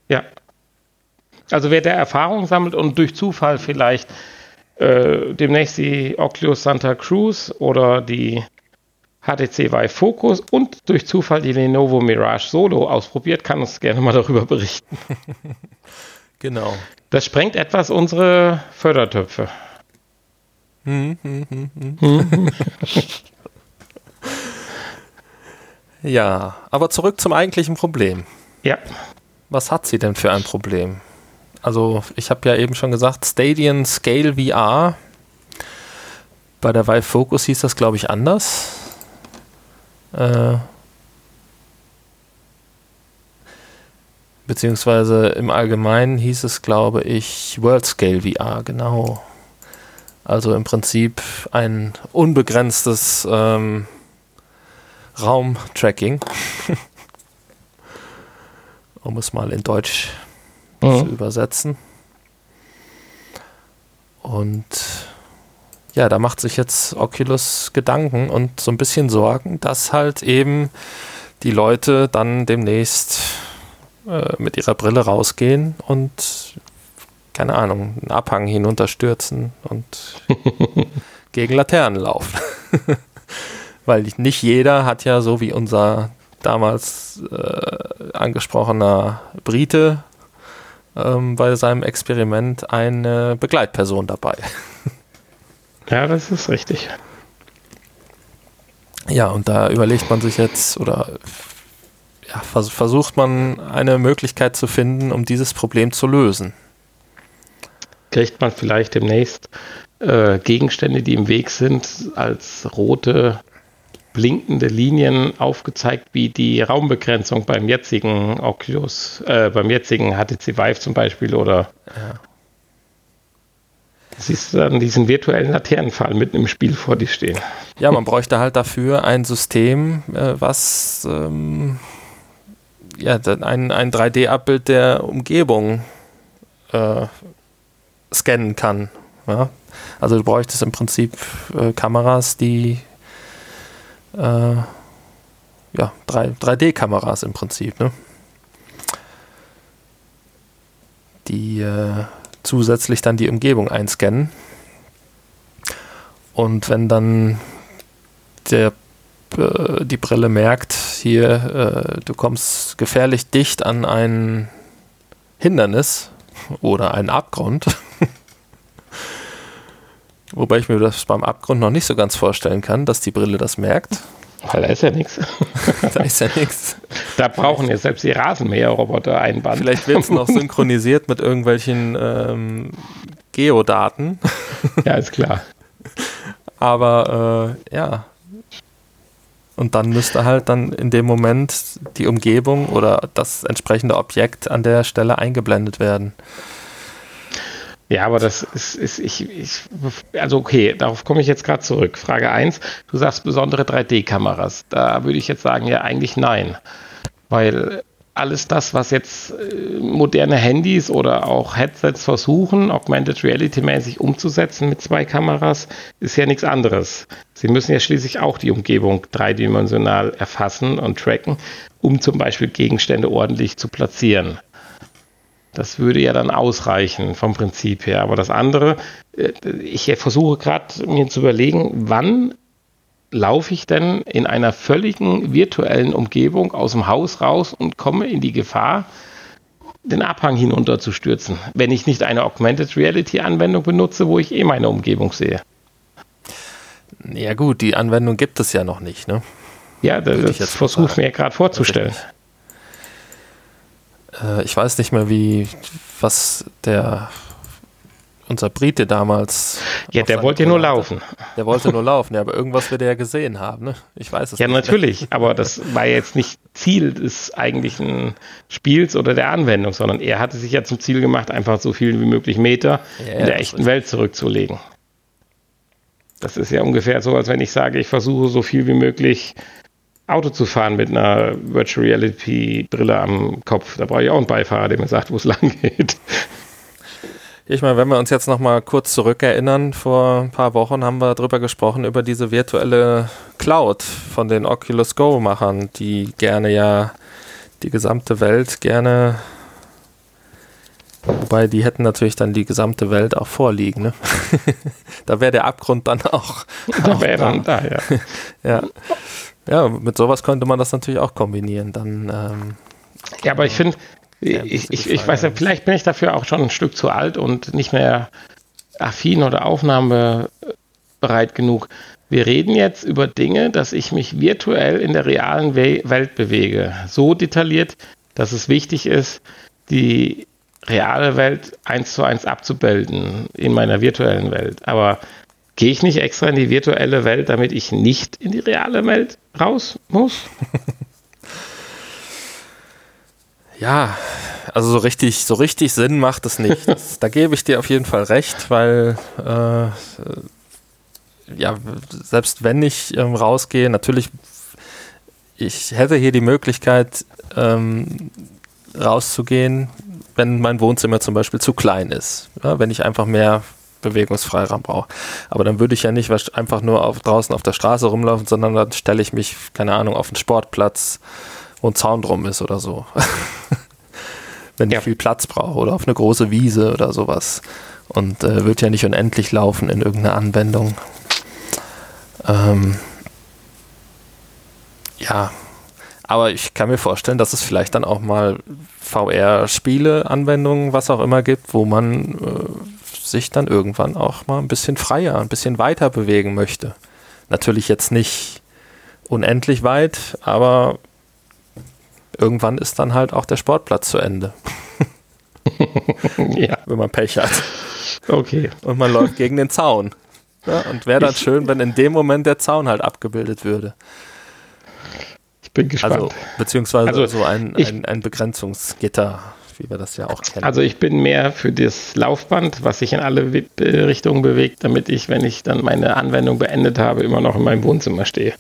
Ja. Also wer der Erfahrung sammelt und durch Zufall vielleicht äh, demnächst die Oculus Santa Cruz oder die HTC Vive Focus und durch Zufall die Lenovo Mirage Solo ausprobiert, kann uns gerne mal darüber berichten. genau. Das sprengt etwas unsere Fördertöpfe. Hm, hm, hm, ja, aber zurück zum eigentlichen Problem. Ja. Was hat sie denn für ein Problem? Also, ich habe ja eben schon gesagt, Stadion Scale VR. Bei der Vive Focus hieß das, glaube ich, anders. Äh, beziehungsweise im Allgemeinen hieß es, glaube ich, World Scale VR, genau. Also im Prinzip ein unbegrenztes ähm, Raumtracking. um es mal in Deutsch mhm. zu übersetzen. Und ja, da macht sich jetzt Oculus Gedanken und so ein bisschen Sorgen, dass halt eben die Leute dann demnächst äh, mit ihrer Brille rausgehen und keine Ahnung, einen Abhang hinunterstürzen und gegen Laternen laufen. Weil nicht jeder hat ja so wie unser damals äh, angesprochener Brite ähm, bei seinem Experiment eine Begleitperson dabei. Ja, das ist richtig. Ja, und da überlegt man sich jetzt oder ja, vers versucht man eine Möglichkeit zu finden, um dieses Problem zu lösen. Kriegt man vielleicht demnächst äh, Gegenstände, die im Weg sind, als rote blinkende Linien aufgezeigt, wie die Raumbegrenzung beim jetzigen Oculus, äh, beim jetzigen HTC Vive zum Beispiel oder ja. Siehst du dann diesen virtuellen Laternenpfahl mitten im Spiel vor dir stehen. Ja, man bräuchte halt dafür ein System, äh, was ähm, ja, ein, ein 3D-Abbild der Umgebung äh, scannen kann. Ja? Also du bräuchtest im Prinzip äh, Kameras, die äh, ja, 3D-Kameras im Prinzip, ne? die äh, zusätzlich dann die Umgebung einscannen. Und wenn dann der, äh, die Brille merkt, hier, äh, du kommst gefährlich dicht an ein Hindernis oder einen Abgrund, Wobei ich mir das beim Abgrund noch nicht so ganz vorstellen kann, dass die Brille das merkt. Weil da ist ja nichts. da ist ja nichts. Da brauchen ja selbst die Rasenmäherroboter ein Band. Vielleicht wird es noch synchronisiert mit irgendwelchen ähm, Geodaten. ja, ist klar. Aber äh, ja. Und dann müsste halt dann in dem Moment die Umgebung oder das entsprechende Objekt an der Stelle eingeblendet werden. Ja, aber das ist, ist ich, ich, also okay, darauf komme ich jetzt gerade zurück. Frage 1, du sagst besondere 3D-Kameras. Da würde ich jetzt sagen, ja, eigentlich nein. Weil alles das, was jetzt äh, moderne Handys oder auch Headsets versuchen, Augmented Reality-mäßig umzusetzen mit zwei Kameras, ist ja nichts anderes. Sie müssen ja schließlich auch die Umgebung dreidimensional erfassen und tracken, um zum Beispiel Gegenstände ordentlich zu platzieren. Das würde ja dann ausreichen vom Prinzip her. Aber das andere, äh, ich versuche gerade mir zu überlegen, wann laufe ich denn in einer völligen virtuellen Umgebung aus dem Haus raus und komme in die Gefahr, den Abhang hinunterzustürzen, wenn ich nicht eine Augmented Reality Anwendung benutze, wo ich eh meine Umgebung sehe. Ja gut, die Anwendung gibt es ja noch nicht, ne? Ja, das, das versuche ich mir gerade vorzustellen äh, ich weiß nicht mehr, wie, was der, unser Brite damals. Ja, der wollte ja nur laufen. Der wollte nur laufen, ja, aber irgendwas wird er ja gesehen haben, ne? Ich weiß es ja, nicht. Ja, natürlich, aber das war jetzt nicht Ziel des eigentlichen Spiels oder der Anwendung, sondern er hatte sich ja zum Ziel gemacht, einfach so viel wie möglich Meter ja, in der echten Welt zurückzulegen. Das ist ja ungefähr so, als wenn ich sage, ich versuche so viel wie möglich Auto zu fahren mit einer Virtual Reality Brille am Kopf. Da brauche ich auch einen Beifahrer, der mir sagt, wo es lang geht. Ich meine, wenn wir uns jetzt noch mal kurz zurückerinnern, vor ein paar Wochen haben wir darüber gesprochen, über diese virtuelle Cloud von den Oculus Go-Machern, die gerne ja die gesamte Welt gerne Wobei die hätten natürlich dann die gesamte Welt auch vorliegen. Ne? da wäre der Abgrund dann auch. Da wäre dann da, ja. ja. Ja, mit sowas könnte man das natürlich auch kombinieren. Dann, ähm, ja, aber ich finde, ich, ich, ich weiß ja, vielleicht bin ich dafür auch schon ein Stück zu alt und nicht mehr affin oder aufnahmebereit genug. Wir reden jetzt über Dinge, dass ich mich virtuell in der realen We Welt bewege. So detailliert, dass es wichtig ist, die reale Welt eins zu eins abzubilden in meiner virtuellen Welt. Aber gehe ich nicht extra in die virtuelle Welt, damit ich nicht in die reale Welt raus muss? ja, also so richtig, so richtig Sinn macht es nicht. Das, da gebe ich dir auf jeden Fall recht, weil äh, ja, selbst wenn ich ähm, rausgehe, natürlich, ich hätte hier die Möglichkeit, ähm, rauszugehen, wenn mein Wohnzimmer zum Beispiel zu klein ist. Ja, wenn ich einfach mehr Bewegungsfreiraum brauche. Aber dann würde ich ja nicht einfach nur auf, draußen auf der Straße rumlaufen, sondern dann stelle ich mich, keine Ahnung, auf einen Sportplatz, wo ein Zaun drum ist oder so. wenn ja. ich viel Platz brauche oder auf eine große Wiese oder sowas. Und äh, wird ja nicht unendlich laufen in irgendeiner Anwendung. Ähm, ja, aber ich kann mir vorstellen, dass es vielleicht dann auch mal VR-Spiele, Anwendungen, was auch immer gibt, wo man äh, sich dann irgendwann auch mal ein bisschen freier, ein bisschen weiter bewegen möchte. Natürlich jetzt nicht unendlich weit, aber irgendwann ist dann halt auch der Sportplatz zu Ende. ja. Wenn man Pech hat. Okay. Und man läuft gegen den Zaun. Ja, und wäre dann schön, wenn in dem Moment der Zaun halt abgebildet würde. Ich bin gespannt. Also, beziehungsweise also, so ein, ein, ein Begrenzungsgitter, wie wir das ja auch kennen. Also ich bin mehr für das Laufband, was sich in alle Richtungen bewegt, damit ich, wenn ich dann meine Anwendung beendet habe, immer noch in meinem Wohnzimmer stehe.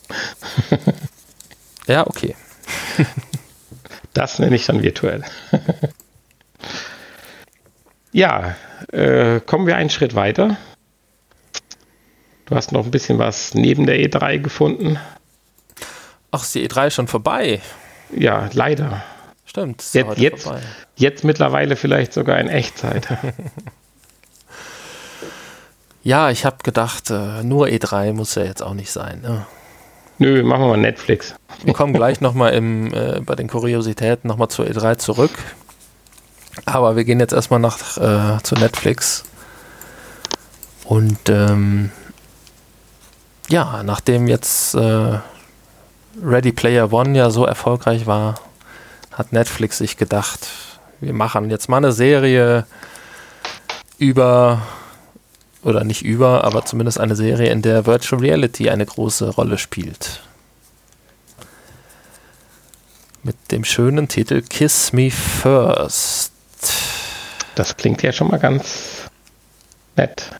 ja, okay. das nenne ich dann virtuell. ja, äh, kommen wir einen Schritt weiter. Du hast noch ein bisschen was neben der E3 gefunden. Ach, ist die E3 schon vorbei? Ja, leider. Stimmt. Jetzt, jetzt, jetzt mittlerweile vielleicht sogar in Echtzeit. ja, ich habe gedacht, äh, nur E3 muss ja jetzt auch nicht sein. Ne? Nö, machen wir mal Netflix. Wir kommen gleich nochmal äh, bei den Kuriositäten nochmal zur E3 zurück. Aber wir gehen jetzt erstmal nach, äh, zu Netflix. Und ähm, ja, nachdem jetzt äh, Ready Player One ja so erfolgreich war, hat Netflix sich gedacht, wir machen jetzt mal eine Serie über, oder nicht über, aber zumindest eine Serie, in der Virtual Reality eine große Rolle spielt. Mit dem schönen Titel Kiss Me First. Das klingt ja schon mal ganz nett.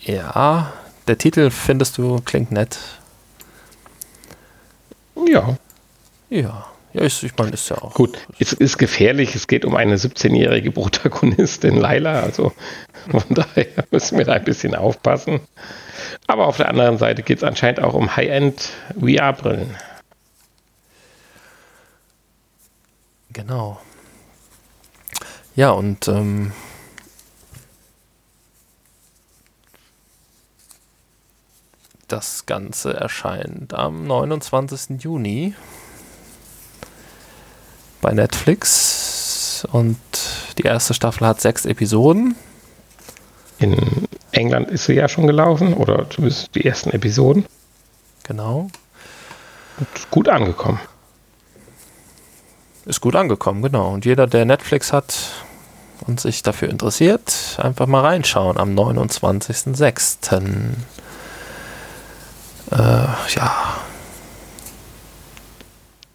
Ja, der Titel findest du klingt nett. Ja. Ja. Ja, ich, ich meine, ist ja auch. Gut, es ist gefährlich. Es geht um eine 17-jährige Protagonistin, Laila. Also von daher müssen wir da ein bisschen aufpassen. Aber auf der anderen Seite geht es anscheinend auch um High-End VR-Brillen. Genau. Ja, und ähm, Das Ganze erscheint am 29. Juni bei Netflix und die erste Staffel hat sechs Episoden. In England ist sie ja schon gelaufen oder zumindest die ersten Episoden. Genau. Und gut angekommen. Ist gut angekommen, genau. Und jeder, der Netflix hat und sich dafür interessiert, einfach mal reinschauen am 29.06 äh, ja.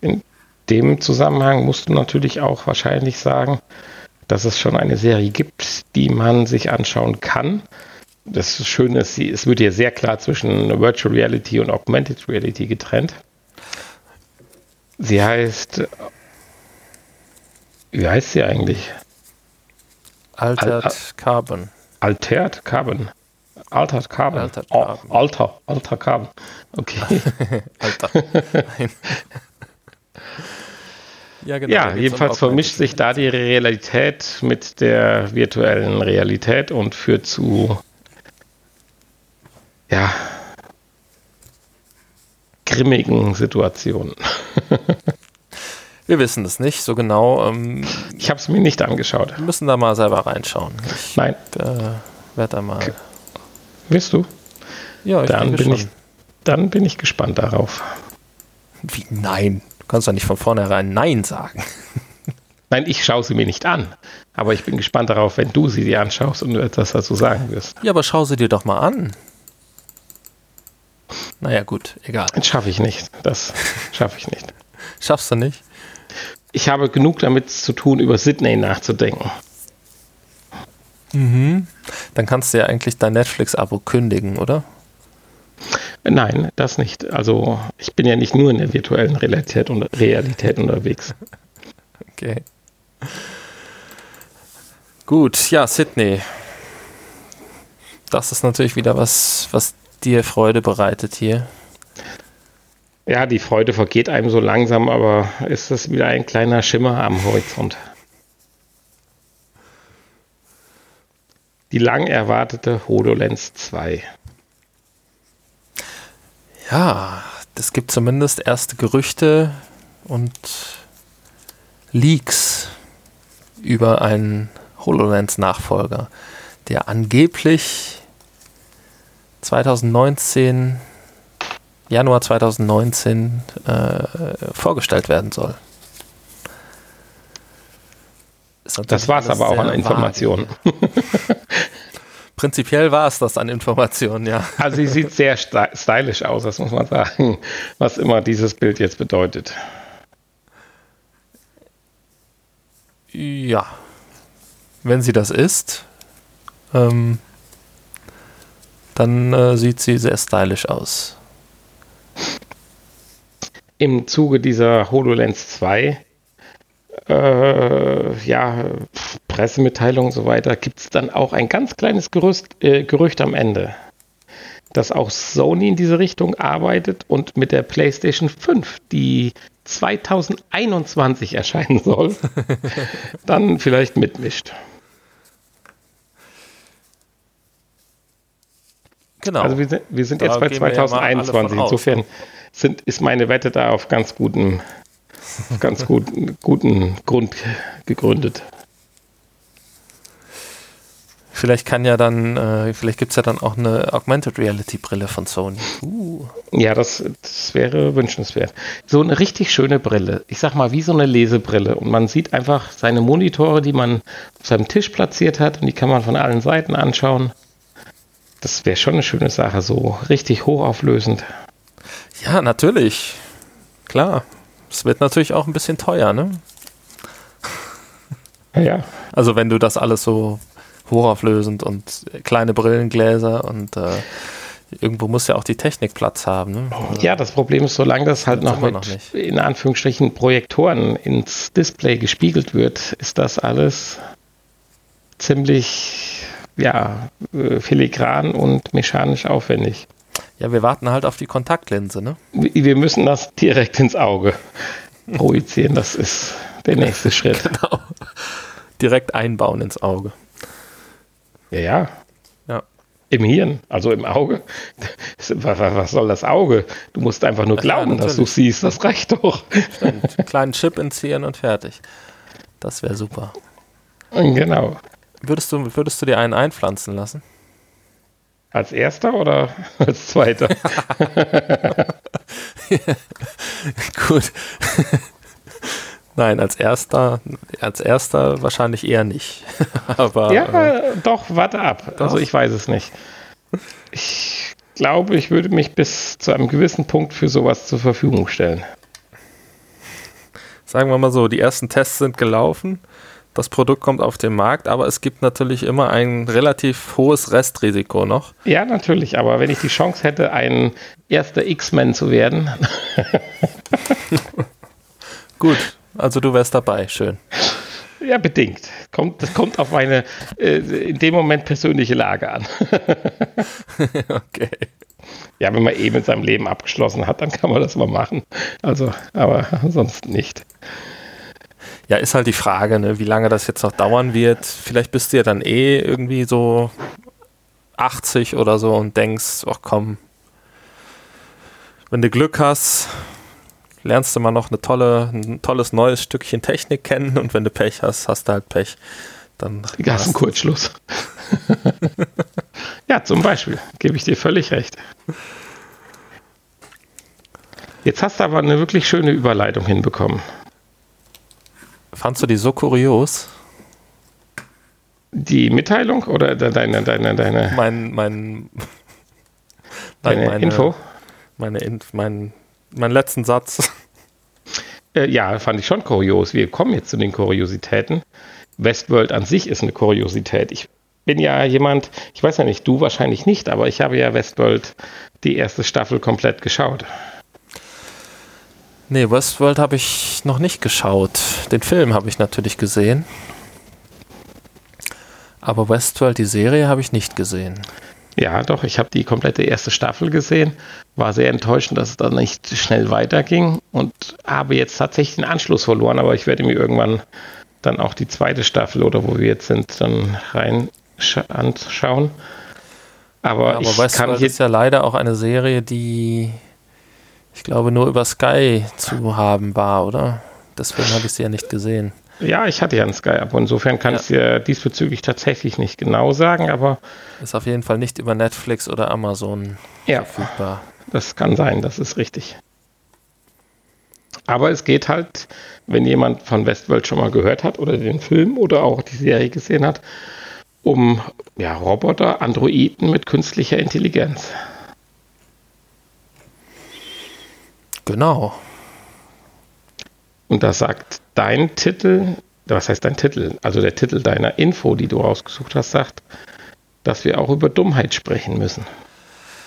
In dem Zusammenhang musst du natürlich auch wahrscheinlich sagen, dass es schon eine Serie gibt, die man sich anschauen kann. Das Schöne ist, es wird hier sehr klar zwischen Virtual Reality und Augmented Reality getrennt. Sie heißt, wie heißt sie eigentlich? Altered Al Carbon. Altered Carbon. Altered Carbon. Altered oh, Carbon. Alter, Alter Carbon. Okay. Alter. Ja, genau, ja jedenfalls vermischt sich da die Realität mit der virtuellen Realität und führt zu ja grimmigen Situationen. Wir wissen es nicht so genau. Ähm, ich habe es mir nicht angeschaut. Wir müssen da mal selber reinschauen. Ich, Nein. Äh, werde da mal. Willst du? Ja, ich dann bin schon. ich. Dann bin ich gespannt darauf. Wie nein? Du kannst doch nicht von vornherein Nein sagen. Nein, ich schaue sie mir nicht an. Aber ich bin gespannt darauf, wenn du sie dir anschaust und etwas dazu sagen wirst. Ja, aber schau sie dir doch mal an. Naja, gut, egal. Das schaffe ich nicht. Das schaffe ich nicht. Schaffst du nicht? Ich habe genug damit zu tun, über Sydney nachzudenken. Mhm. Dann kannst du ja eigentlich dein Netflix-Abo kündigen, oder? Nein, das nicht. Also ich bin ja nicht nur in der virtuellen Realität, Realität unterwegs. Okay. Gut, ja, Sydney. Das ist natürlich wieder was, was dir Freude bereitet hier. Ja, die Freude vergeht einem so langsam, aber ist das wieder ein kleiner Schimmer am Horizont. Die lang erwartete HoloLens 2. Ja, es gibt zumindest erste Gerüchte und Leaks über einen HoloLens-Nachfolger, der angeblich 2019 Januar 2019 äh, vorgestellt werden soll. Das war es aber auch an Informationen. Prinzipiell war es das an Informationen, ja. Also sie sieht sehr stylisch aus, das muss man sagen, was immer dieses Bild jetzt bedeutet. Ja, wenn sie das ist, ähm, dann äh, sieht sie sehr stylisch aus im Zuge dieser HoloLens 2 äh, ja, Pressemitteilung und so weiter, gibt es dann auch ein ganz kleines Gerüst, äh, Gerücht am Ende, dass auch Sony in diese Richtung arbeitet und mit der PlayStation 5, die 2021 erscheinen soll, dann vielleicht mitmischt. Genau. Also wir sind, wir sind jetzt bei 2021. Ja Insofern sind, ist meine Wette da auf ganz guten, ganz guten, guten Grund gegründet. Vielleicht kann ja dann, äh, vielleicht gibt es ja dann auch eine Augmented Reality Brille von Sony. Uh. Ja, das, das wäre wünschenswert. So eine richtig schöne Brille. Ich sag mal, wie so eine Lesebrille. Und man sieht einfach seine Monitore, die man auf seinem Tisch platziert hat und die kann man von allen Seiten anschauen. Das wäre schon eine schöne Sache, so richtig hochauflösend. Ja, natürlich. Klar. Es wird natürlich auch ein bisschen teuer, ne? Ja. Also wenn du das alles so hochauflösend und kleine Brillengläser und äh, irgendwo muss ja auch die Technik Platz haben. Ne? Ja, das Problem ist, solange das halt das noch mit noch in Anführungsstrichen Projektoren ins Display gespiegelt wird, ist das alles ziemlich ja, äh, filigran und mechanisch aufwendig. Ja, wir warten halt auf die Kontaktlinse, ne? Wir müssen das direkt ins Auge projizieren. Das ist der nächste Schritt. Genau. Direkt einbauen ins Auge. Ja, ja. Ja. Im Hirn, also im Auge. Was soll das Auge? Du musst einfach nur glauben, ja, dass du siehst. Das reicht doch. Stimmt. Kleinen Chip ins Hirn und fertig. Das wäre super. Genau. Würdest du, würdest du dir einen einpflanzen lassen? Als erster oder als zweiter? Gut. Nein, als erster, als erster wahrscheinlich eher nicht. Aber, ja, äh, doch, warte ab. Doch. Also ich weiß es nicht. Ich glaube, ich würde mich bis zu einem gewissen Punkt für sowas zur Verfügung stellen. Sagen wir mal so, die ersten Tests sind gelaufen das Produkt kommt auf den Markt, aber es gibt natürlich immer ein relativ hohes Restrisiko noch. Ja, natürlich, aber wenn ich die Chance hätte, ein erster X-Men zu werden. Gut, also du wärst dabei, schön. Ja, bedingt. Kommt, das kommt auf meine äh, in dem Moment persönliche Lage an. okay. Ja, wenn man eh mit seinem Leben abgeschlossen hat, dann kann man das mal machen. Also, aber ansonsten nicht. Ja, ist halt die Frage, ne, wie lange das jetzt noch dauern wird. Vielleicht bist du ja dann eh irgendwie so 80 oder so und denkst, ach komm, wenn du Glück hast, lernst du mal noch eine tolle, ein tolles neues Stückchen Technik kennen und wenn du Pech hast, hast du halt Pech. Dann hast einen Kurzschluss. ja, zum Beispiel, gebe ich dir völlig recht. Jetzt hast du aber eine wirklich schöne Überleitung hinbekommen. Fandst du die so kurios? Die Mitteilung oder deine, deine, deine. Mein, mein. Deine meine, Info? Meine, mein, mein letzten Satz. Äh, ja, fand ich schon kurios. Wir kommen jetzt zu den Kuriositäten. Westworld an sich ist eine Kuriosität. Ich bin ja jemand, ich weiß ja nicht, du wahrscheinlich nicht, aber ich habe ja Westworld die erste Staffel komplett geschaut. Nee, Westworld habe ich noch nicht geschaut. Den Film habe ich natürlich gesehen. Aber Westworld, die Serie, habe ich nicht gesehen. Ja, doch, ich habe die komplette erste Staffel gesehen. War sehr enttäuschend, dass es dann nicht schnell weiterging und habe jetzt tatsächlich den Anschluss verloren, aber ich werde mir irgendwann dann auch die zweite Staffel oder wo wir jetzt sind, dann rein anschauen. Aber, ja, aber Westworld ist ja leider auch eine Serie, die ich glaube, nur über Sky zu haben war, oder? Deswegen habe ich sie ja nicht gesehen. Ja, ich hatte ja ein Sky-Abo. Insofern kann ja. ich dir diesbezüglich tatsächlich nicht genau sagen, aber. Ist auf jeden Fall nicht über Netflix oder Amazon ja, verfügbar. Das kann sein, das ist richtig. Aber es geht halt, wenn jemand von Westworld schon mal gehört hat oder den Film oder auch die Serie gesehen hat, um ja, Roboter, Androiden mit künstlicher Intelligenz. Genau. Und da sagt dein Titel, was heißt dein Titel? Also der Titel deiner Info, die du rausgesucht hast, sagt, dass wir auch über Dummheit sprechen müssen.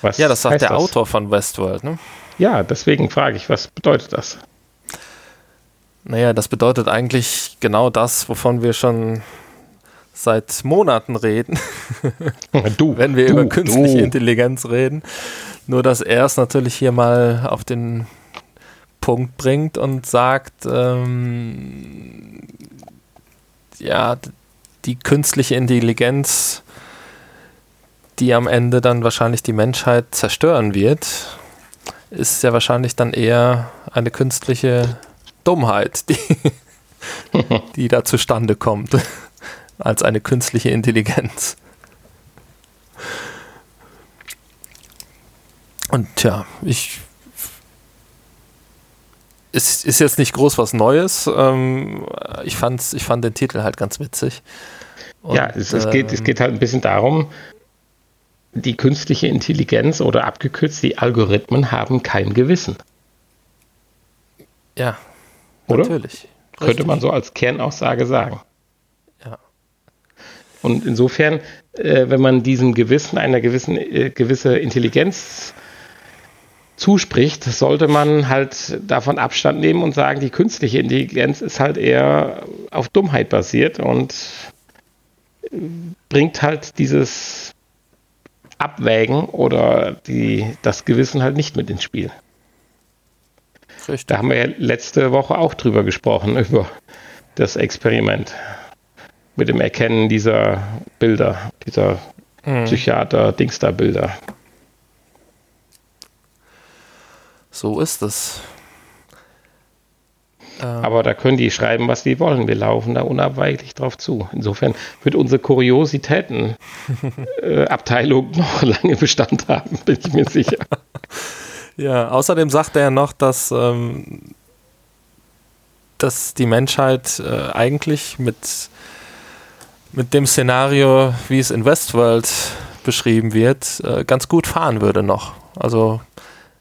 Was ja, das sagt der das? Autor von Westworld, ne? Ja, deswegen frage ich, was bedeutet das? Naja, das bedeutet eigentlich genau das, wovon wir schon seit Monaten reden. Du, wenn wir du, über künstliche du. Intelligenz reden. Nur, dass er es natürlich hier mal auf den Punkt bringt und sagt, ähm, ja, die künstliche Intelligenz, die am Ende dann wahrscheinlich die Menschheit zerstören wird, ist ja wahrscheinlich dann eher eine künstliche Dummheit, die, die da zustande kommt, als eine künstliche Intelligenz. Und ja, ich es ist jetzt nicht groß was Neues. Ähm, ich, fand's, ich fand den Titel halt ganz witzig. Und, ja, es, es, geht, es ähm, geht halt ein bisschen darum, die künstliche Intelligenz oder abgekürzt die Algorithmen haben kein Gewissen. Ja, oder? natürlich. Könnte Richtig. man so als Kernaussage sagen. Ja. Und insofern, äh, wenn man diesem Gewissen einer gewissen äh, gewisse Intelligenz zuspricht, sollte man halt davon Abstand nehmen und sagen, die künstliche Intelligenz ist halt eher auf Dummheit basiert und bringt halt dieses Abwägen oder die, das Gewissen halt nicht mit ins Spiel. Richtig. Da haben wir ja letzte Woche auch drüber gesprochen, über das Experiment mit dem Erkennen dieser Bilder, dieser mhm. Psychiater-Dingster-Bilder. So ist es. Ähm. Aber da können die schreiben, was die wollen. Wir laufen da unabweichlich drauf zu. Insofern wird unsere Kuriositäten-Abteilung äh, noch lange Bestand haben, bin ich mir sicher. ja, außerdem sagt er ja noch, dass, ähm, dass die Menschheit äh, eigentlich mit, mit dem Szenario, wie es in Westworld beschrieben wird, äh, ganz gut fahren würde noch. Also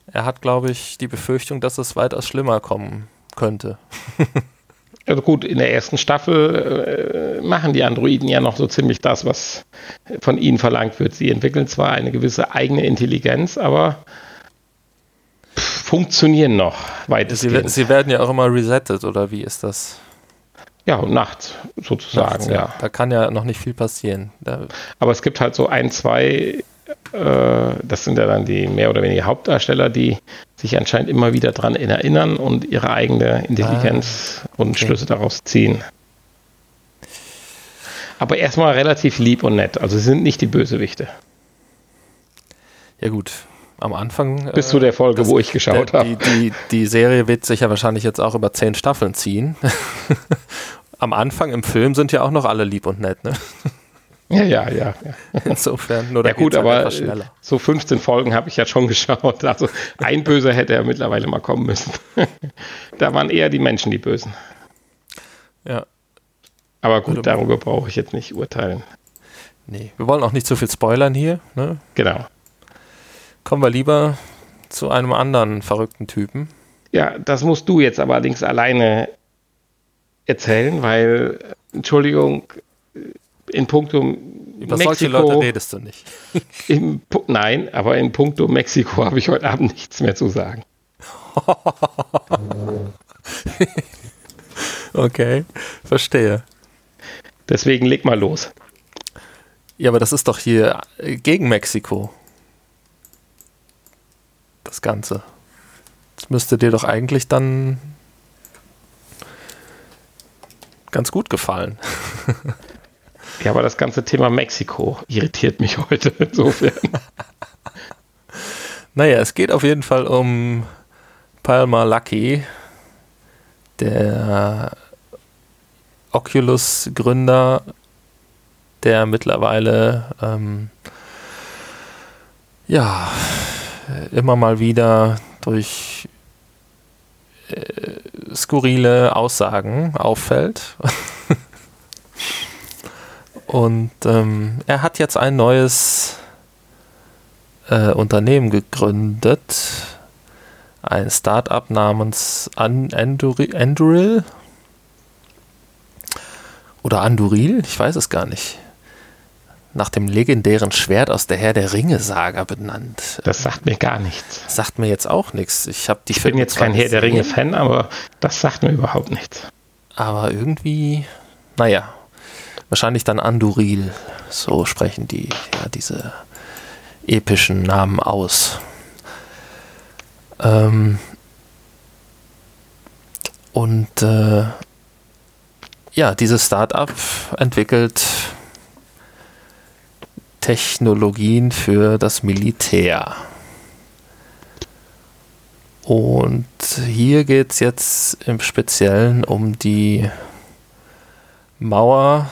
er hat, glaube ich, die Befürchtung, dass es weitaus schlimmer kommen könnte. Also gut, in der ersten Staffel äh, machen die Androiden ja noch so ziemlich das, was von ihnen verlangt wird. Sie entwickeln zwar eine gewisse eigene Intelligenz, aber funktionieren noch weitestgehend. Sie, sie, werden ja auch immer resettet, oder wie ist das? Ja, nachts sozusagen, nachts, ja. ja. Da kann ja noch nicht viel passieren. Da aber es gibt halt so ein, zwei das sind ja dann die mehr oder weniger Hauptdarsteller, die sich anscheinend immer wieder daran erinnern und ihre eigene Intelligenz ah, und okay. Schlüsse daraus ziehen. Aber erstmal relativ lieb und nett. Also sie sind nicht die Bösewichte. Ja gut, am Anfang. Bis äh, zu der Folge, das, wo ich geschaut habe. Die, die, die Serie wird sich ja wahrscheinlich jetzt auch über zehn Staffeln ziehen. am Anfang im Film sind ja auch noch alle lieb und nett, ne? Ja, ja, ja. ja. Insofern, nur Ja gut, halt aber so 15 Folgen habe ich ja schon geschaut. Also ein Böser hätte ja mittlerweile mal kommen müssen. da waren eher die Menschen die Bösen. Ja. Aber gut, darüber brauche ich jetzt nicht urteilen. Nee, wir wollen auch nicht zu viel spoilern hier. Ne? Genau. Kommen wir lieber zu einem anderen verrückten Typen. Ja, das musst du jetzt aber allerdings alleine erzählen, weil, Entschuldigung, in puncto Über Mexiko, solche Leute redest du nicht. Im, nein, aber in puncto Mexiko habe ich heute Abend nichts mehr zu sagen. okay, verstehe. Deswegen leg mal los. Ja, aber das ist doch hier gegen Mexiko. Das Ganze. Das müsste dir doch eigentlich dann ganz gut gefallen. Ja, aber das ganze Thema Mexiko irritiert mich heute insofern. naja, es geht auf jeden Fall um Palma Lucky, der Oculus-Gründer, der mittlerweile ähm, ja immer mal wieder durch äh, skurrile Aussagen auffällt. Und ähm, er hat jetzt ein neues äh, Unternehmen gegründet. Ein Startup namens Anduril. Oder Anduril, ich weiß es gar nicht. Nach dem legendären Schwert aus der Herr der Ringe-Saga benannt. Das sagt mir gar nichts. Sagt mir jetzt auch nichts. Ich, ich bin jetzt kein Herr der Ringe-Fan, aber das sagt mir überhaupt nichts. Aber irgendwie, naja, wahrscheinlich dann Anduril. So sprechen die ja diese epischen Namen aus. Ähm und äh, ja, dieses Startup entwickelt Technologien für das Militär. Und hier geht es jetzt im Speziellen um die Mauer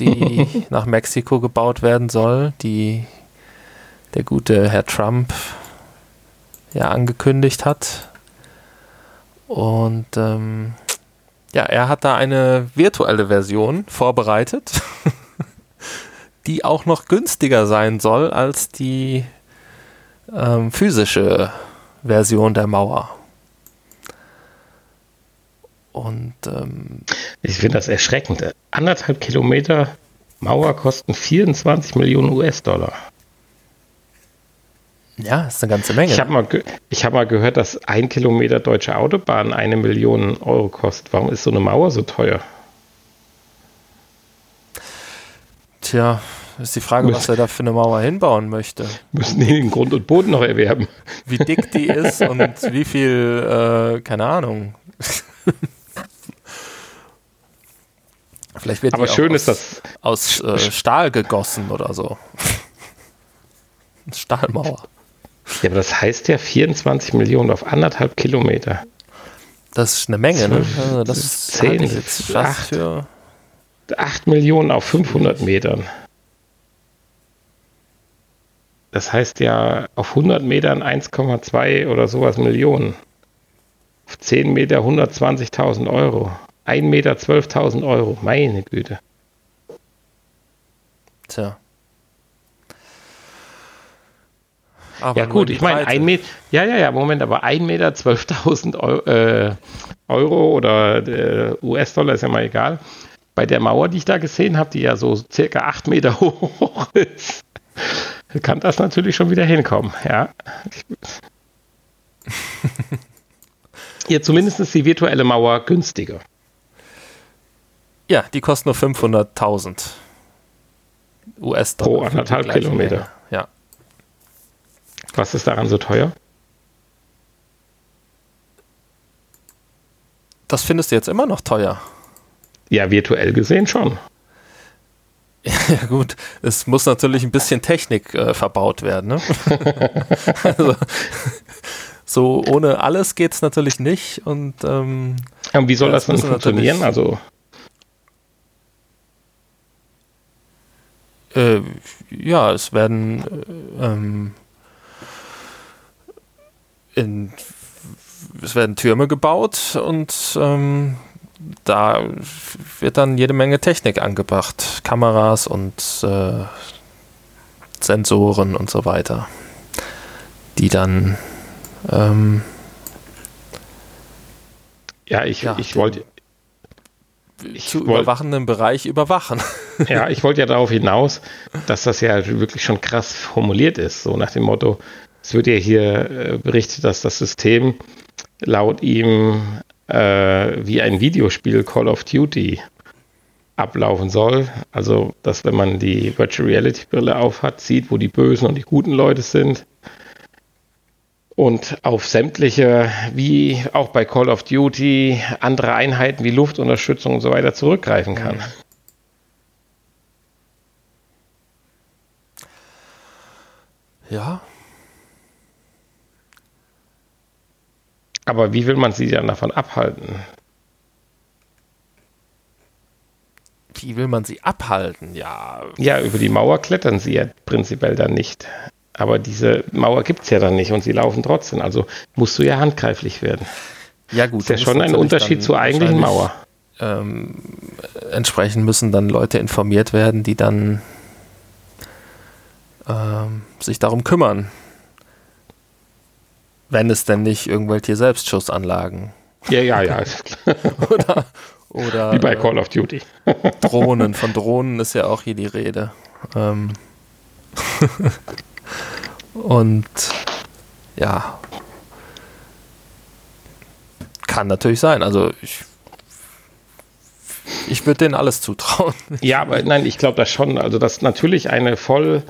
die nach Mexiko gebaut werden soll, die der gute Herr Trump ja angekündigt hat. Und ähm, ja, er hat da eine virtuelle Version vorbereitet, die auch noch günstiger sein soll als die ähm, physische Version der Mauer. Und ähm, ich finde das erschreckend. Anderthalb Kilometer Mauer kosten 24 Millionen US-Dollar. Ja, ist eine ganze Menge. Ich habe mal, hab mal gehört, dass ein Kilometer deutsche Autobahn eine Million Euro kostet. Warum ist so eine Mauer so teuer? Tja, ist die Frage, was er da für eine Mauer hinbauen möchte. Müssen die den Grund und Boden noch erwerben. Wie dick die ist und wie viel, äh, keine Ahnung. Vielleicht wird Aber schön aus, ist das aus äh, Stahl gegossen oder so. Stahlmauer. Ja, aber das heißt ja 24 Millionen auf anderthalb Kilometer. Das ist eine Menge, ne? Also das ist 10, jetzt fast 8, für 8 Millionen auf 500 Metern. Das heißt ja auf 100 Metern 1,2 oder sowas Millionen. Auf 10 Meter 120.000 Euro. 1 Meter 12.000 Euro. Meine Güte. Tja. Aber ja gut, ich meine, ein Meter, ja, ja, ja, Moment, aber 1 Meter 12.000 Euro, äh, Euro, oder äh, US-Dollar ist ja mal egal. Bei der Mauer, die ich da gesehen habe, die ja so circa 8 Meter hoch ist, kann das natürlich schon wieder hinkommen, ja. ja, zumindest ist die virtuelle Mauer günstiger. Ja, die kostet nur 500.000 US-Dollar. Pro anderthalb Kilometer. Ja. Was ist daran so teuer? Das findest du jetzt immer noch teuer. Ja, virtuell gesehen schon. Ja gut, es muss natürlich ein bisschen Technik äh, verbaut werden. Ne? also, so ohne alles geht es natürlich nicht. Und, ähm, und wie soll das dann funktionieren? Also äh, ja, es werden äh, ähm, in, es werden Türme gebaut und ähm, da wird dann jede Menge Technik angebracht. Kameras und äh, Sensoren und so weiter, die dann ähm, ja, ich, ja, ich wollte zu wollt, überwachenden Bereich überwachen. Ja, ich wollte ja darauf hinaus, dass das ja wirklich schon krass formuliert ist, so nach dem Motto, es wird ja hier äh, berichtet, dass das System laut ihm äh, wie ein Videospiel Call of Duty ablaufen soll. Also, dass wenn man die Virtual Reality Brille aufhat, sieht, wo die bösen und die guten Leute sind. Und auf sämtliche, wie auch bei Call of Duty, andere Einheiten wie Luftunterstützung und so weiter zurückgreifen kann. Ja, Aber wie will man sie dann davon abhalten? Wie will man sie abhalten? Ja. Ja, über die Mauer klettern sie ja prinzipiell dann nicht. Aber diese Mauer gibt es ja dann nicht und sie laufen trotzdem. Also musst du ja handgreiflich werden. Ja, gut. Ist ja schon ein Unterschied zur eigentlichen Mauer. Ähm, entsprechend müssen dann Leute informiert werden, die dann ähm, sich darum kümmern wenn es denn nicht irgendwelche Selbstschussanlagen. Ja, ja, ja. oder, oder. Wie bei Call of Duty. Drohnen. Von Drohnen ist ja auch hier die Rede. Ähm Und ja. Kann natürlich sein. Also ich ich würde denen alles zutrauen. Ja, aber nein, ich glaube das schon. Also, dass natürlich eine voll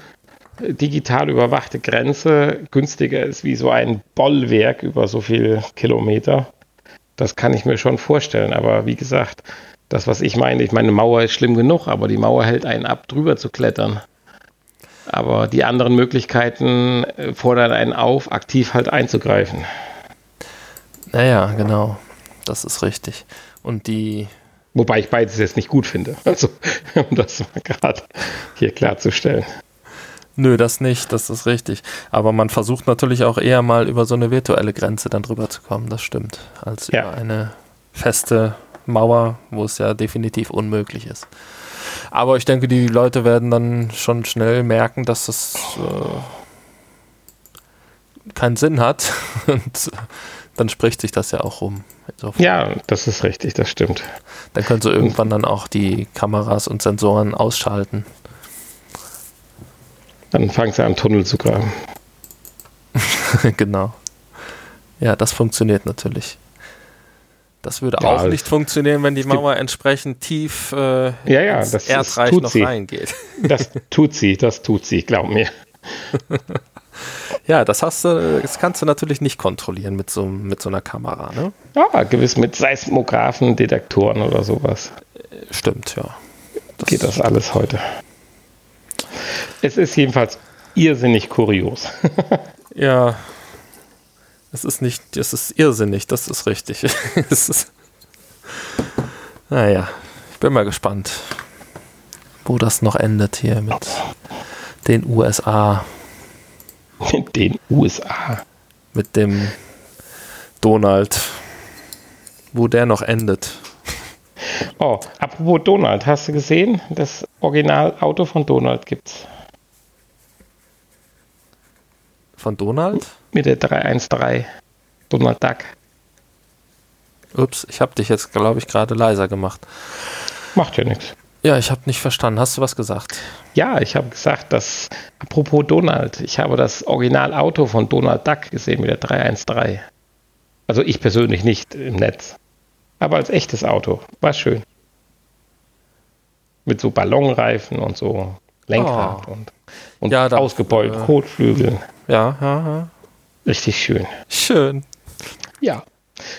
digital überwachte Grenze günstiger ist wie so ein Bollwerk über so viele Kilometer. Das kann ich mir schon vorstellen. Aber wie gesagt, das, was ich meine, ich meine, Mauer ist schlimm genug, aber die Mauer hält einen ab, drüber zu klettern. Aber die anderen Möglichkeiten äh, fordern einen auf, aktiv halt einzugreifen. Naja, genau. Das ist richtig. Und die. Wobei ich beides jetzt nicht gut finde. Also, um das mal gerade hier klarzustellen. Nö, das nicht, das ist richtig. Aber man versucht natürlich auch eher mal über so eine virtuelle Grenze dann drüber zu kommen, das stimmt, als ja. über eine feste Mauer, wo es ja definitiv unmöglich ist. Aber ich denke, die Leute werden dann schon schnell merken, dass das äh, keinen Sinn hat. Und dann spricht sich das ja auch rum. Insofern. Ja, das ist richtig, das stimmt. Dann können sie irgendwann dann auch die Kameras und Sensoren ausschalten. Dann fangen sie an, Tunnel zu graben. genau. Ja, das funktioniert natürlich. Das würde ja, auch nicht funktionieren, wenn die Mauer entsprechend tief äh, ja, ja, ins das, Erdreich das noch sie. reingeht. Das tut sie, das tut sie, glaub mir. ja, das hast du, das kannst du natürlich nicht kontrollieren mit so, mit so einer Kamera, ne? Ja, gewiss mit Seismographen, Detektoren oder sowas. Stimmt, ja. Das Geht das alles heute. Es ist jedenfalls irrsinnig kurios. ja. Es ist nicht, es ist irrsinnig, das ist richtig. es ist, naja, ich bin mal gespannt, wo das noch endet hier mit den USA. Mit den USA. Mit dem Donald. Wo der noch endet. Oh, apropos Donald, hast du gesehen? Das Originalauto von Donald gibt's. Von Donald? Mit der 313. Donald Duck. Ups, ich habe dich jetzt, glaube ich, gerade leiser gemacht. Macht ja nichts. Ja, ich habe nicht verstanden. Hast du was gesagt? Ja, ich habe gesagt, dass, apropos Donald, ich habe das Originalauto von Donald Duck gesehen mit der 313. Also ich persönlich nicht im Netz aber als echtes Auto. War schön. Mit so Ballonreifen und so Lenkrad oh. und, und ja, ausgebeulten äh, Kotflügeln. Ja, ja, ja. Richtig schön. Schön. Ja.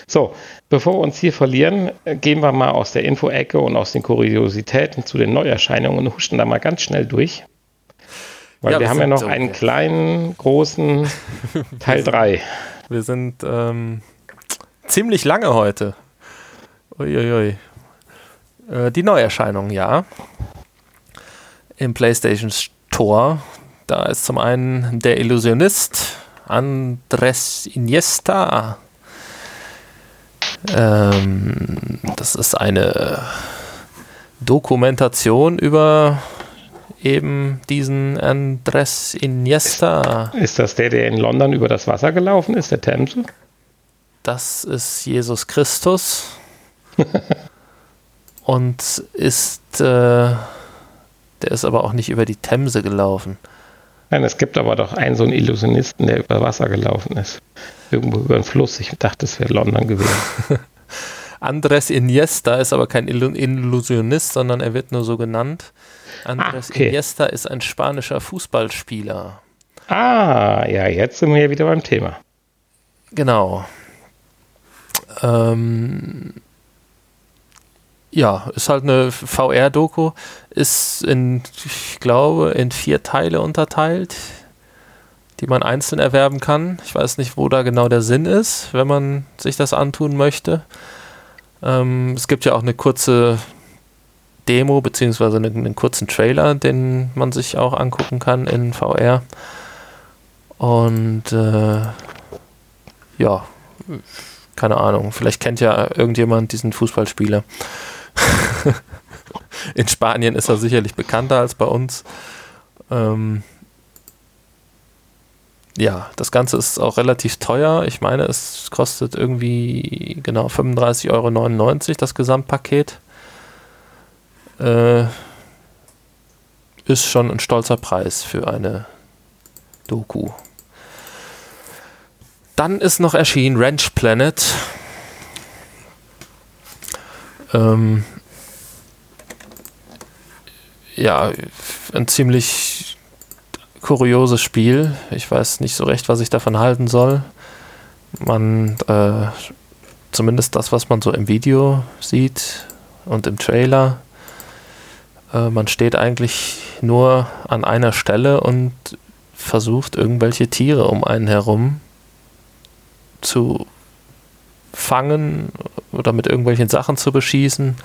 So, bevor wir uns hier verlieren, äh, gehen wir mal aus der Info-Ecke und aus den Kuriositäten zu den Neuerscheinungen und huschen da mal ganz schnell durch. Weil ja, wir, wir haben ja noch so einen kleinen, großen Teil 3. Wir sind ähm, ziemlich lange heute. Uiuiui. Äh, die Neuerscheinungen, ja. Im PlayStation Store. Da ist zum einen der Illusionist Andres Iniesta. Ähm, das ist eine Dokumentation über eben diesen Andres Iniesta. Ist, das der, der in London über das Wasser gelaufen ist, der Themse? Das ist Jesus Christus. und ist, äh, der ist aber auch nicht über die Themse gelaufen. Nein, es gibt aber doch einen so einen Illusionisten, der über Wasser gelaufen ist. Irgendwo über einen Fluss. Ich dachte, es wäre London gewesen. Andres Iniesta ist aber kein Illusionist, sondern er wird nur so genannt. Andres ah, okay. Iniesta ist ein spanischer Fußballspieler. Ah, ja, jetzt sind wir ja wieder beim Thema. Genau. Ähm, ja, ist halt eine VR-Doku, ist in, ich glaube, in vier Teile unterteilt, die man einzeln erwerben kann. Ich weiß nicht, wo da genau der Sinn ist, wenn man sich das antun möchte. Ähm, es gibt ja auch eine kurze Demo, beziehungsweise einen, einen kurzen Trailer, den man sich auch angucken kann in VR. Und äh, ja, keine Ahnung, vielleicht kennt ja irgendjemand diesen Fußballspieler. In Spanien ist er sicherlich bekannter als bei uns. Ähm, ja, das Ganze ist auch relativ teuer. Ich meine, es kostet irgendwie genau 35,99 Euro das Gesamtpaket. Äh, ist schon ein stolzer Preis für eine Doku. Dann ist noch erschienen Ranch Planet. Ähm, ja, ein ziemlich kurioses Spiel. Ich weiß nicht so recht, was ich davon halten soll. Man, äh, zumindest das, was man so im Video sieht und im Trailer, äh, man steht eigentlich nur an einer Stelle und versucht irgendwelche Tiere um einen herum zu fangen oder mit irgendwelchen Sachen zu beschießen.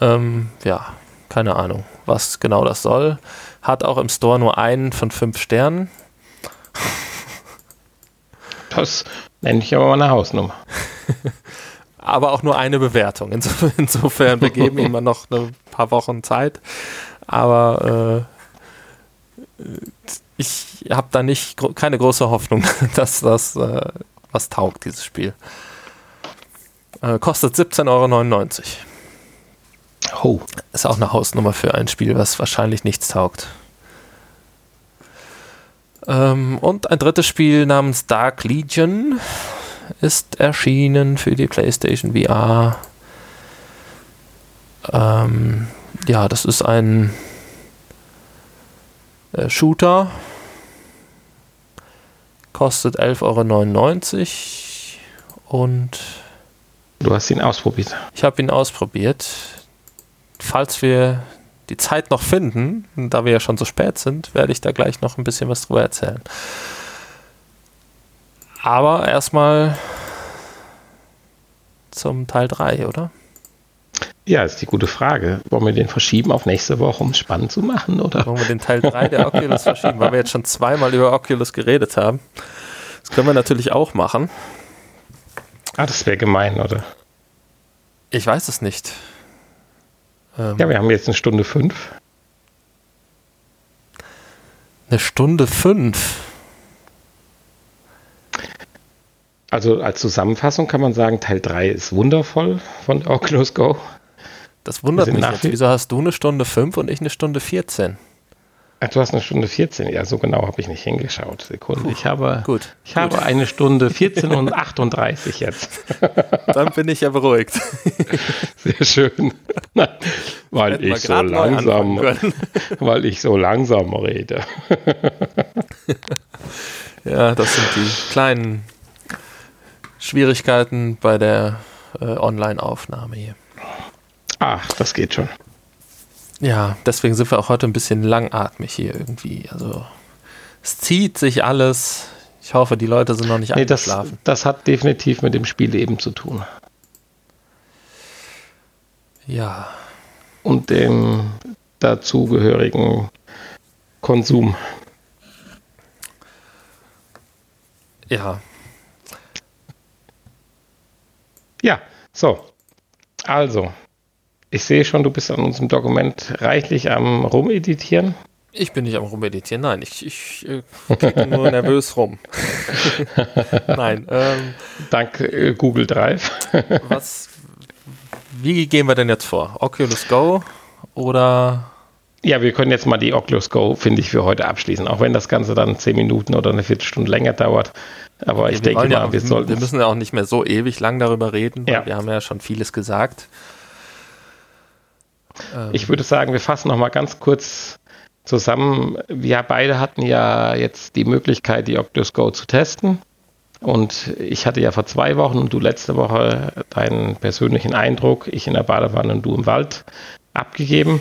Ähm, ja, keine Ahnung, was genau das soll. Hat auch im Store nur einen von fünf Sternen. Das nenne ich aber mal eine Hausnummer. aber auch nur eine Bewertung. Insofern, insofern wir geben ihm noch ein paar Wochen Zeit. Aber äh, ich habe da nicht keine große Hoffnung, dass das äh, was taugt, dieses Spiel. Äh, kostet 17,99 Euro. Oh. Ist auch eine Hausnummer für ein Spiel, was wahrscheinlich nichts taugt. Ähm, und ein drittes Spiel namens Dark Legion ist erschienen für die PlayStation VR. Ähm, ja, das ist ein äh, Shooter. Kostet 11,99 Euro und Du hast ihn ausprobiert. Ich habe ihn ausprobiert. Falls wir die Zeit noch finden, da wir ja schon so spät sind, werde ich da gleich noch ein bisschen was drüber erzählen. Aber erstmal zum Teil 3, oder? Ja, ist die gute Frage. Wollen wir den verschieben auf nächste Woche, um es spannend zu machen, oder? Wollen wir den Teil 3 der Oculus verschieben, weil wir jetzt schon zweimal über Oculus geredet haben. Das können wir natürlich auch machen. Ah, das wäre gemein, oder? Ich weiß es nicht. Ähm, ja, wir haben jetzt eine Stunde fünf. Eine Stunde fünf. Also als Zusammenfassung kann man sagen, Teil 3 ist wundervoll von Oculus Go. Das wundert mich jetzt. Wieso hast du eine Stunde fünf und ich eine Stunde 14? Ach, du hast eine Stunde 14. Ja, so genau habe ich nicht hingeschaut. Sekunde. Puh, ich habe, gut, ich gut. habe eine Stunde 14 und 38 jetzt. Dann bin ich ja beruhigt. Sehr schön. weil ich so langsam, weil ich so langsam rede. ja, das sind die kleinen Schwierigkeiten bei der äh, Online-Aufnahme hier. Ach, das geht schon. Ja, deswegen sind wir auch heute ein bisschen langatmig hier irgendwie. Also es zieht sich alles. Ich hoffe, die Leute sind noch nicht nee, eingeschlafen. Das, das hat definitiv mit dem Spiel eben zu tun. Ja. Und dem dazugehörigen Konsum. Ja. Ja, so. Also, ich sehe schon, du bist an unserem Dokument reichlich am Rumeditieren. Ich bin nicht am Rumeditieren, nein, ich, ich äh, klicke nur nervös rum. nein. Ähm, Dank äh, Google Drive. was, wie gehen wir denn jetzt vor? Oculus Go oder? Ja, wir können jetzt mal die Oculus Go, finde ich, für heute abschließen, auch wenn das Ganze dann zehn Minuten oder eine Viertelstunde länger dauert. Aber okay, ich denke mal, ja, wir sollten. Wir müssen ja auch nicht mehr so ewig lang darüber reden, ja. wir haben ja schon vieles gesagt. Ähm. Ich würde sagen, wir fassen noch mal ganz kurz zusammen. Wir beide hatten ja jetzt die Möglichkeit, die Oculus Go zu testen. Und ich hatte ja vor zwei Wochen und du letzte Woche deinen persönlichen Eindruck, ich in der Badewanne und du im Wald, abgegeben.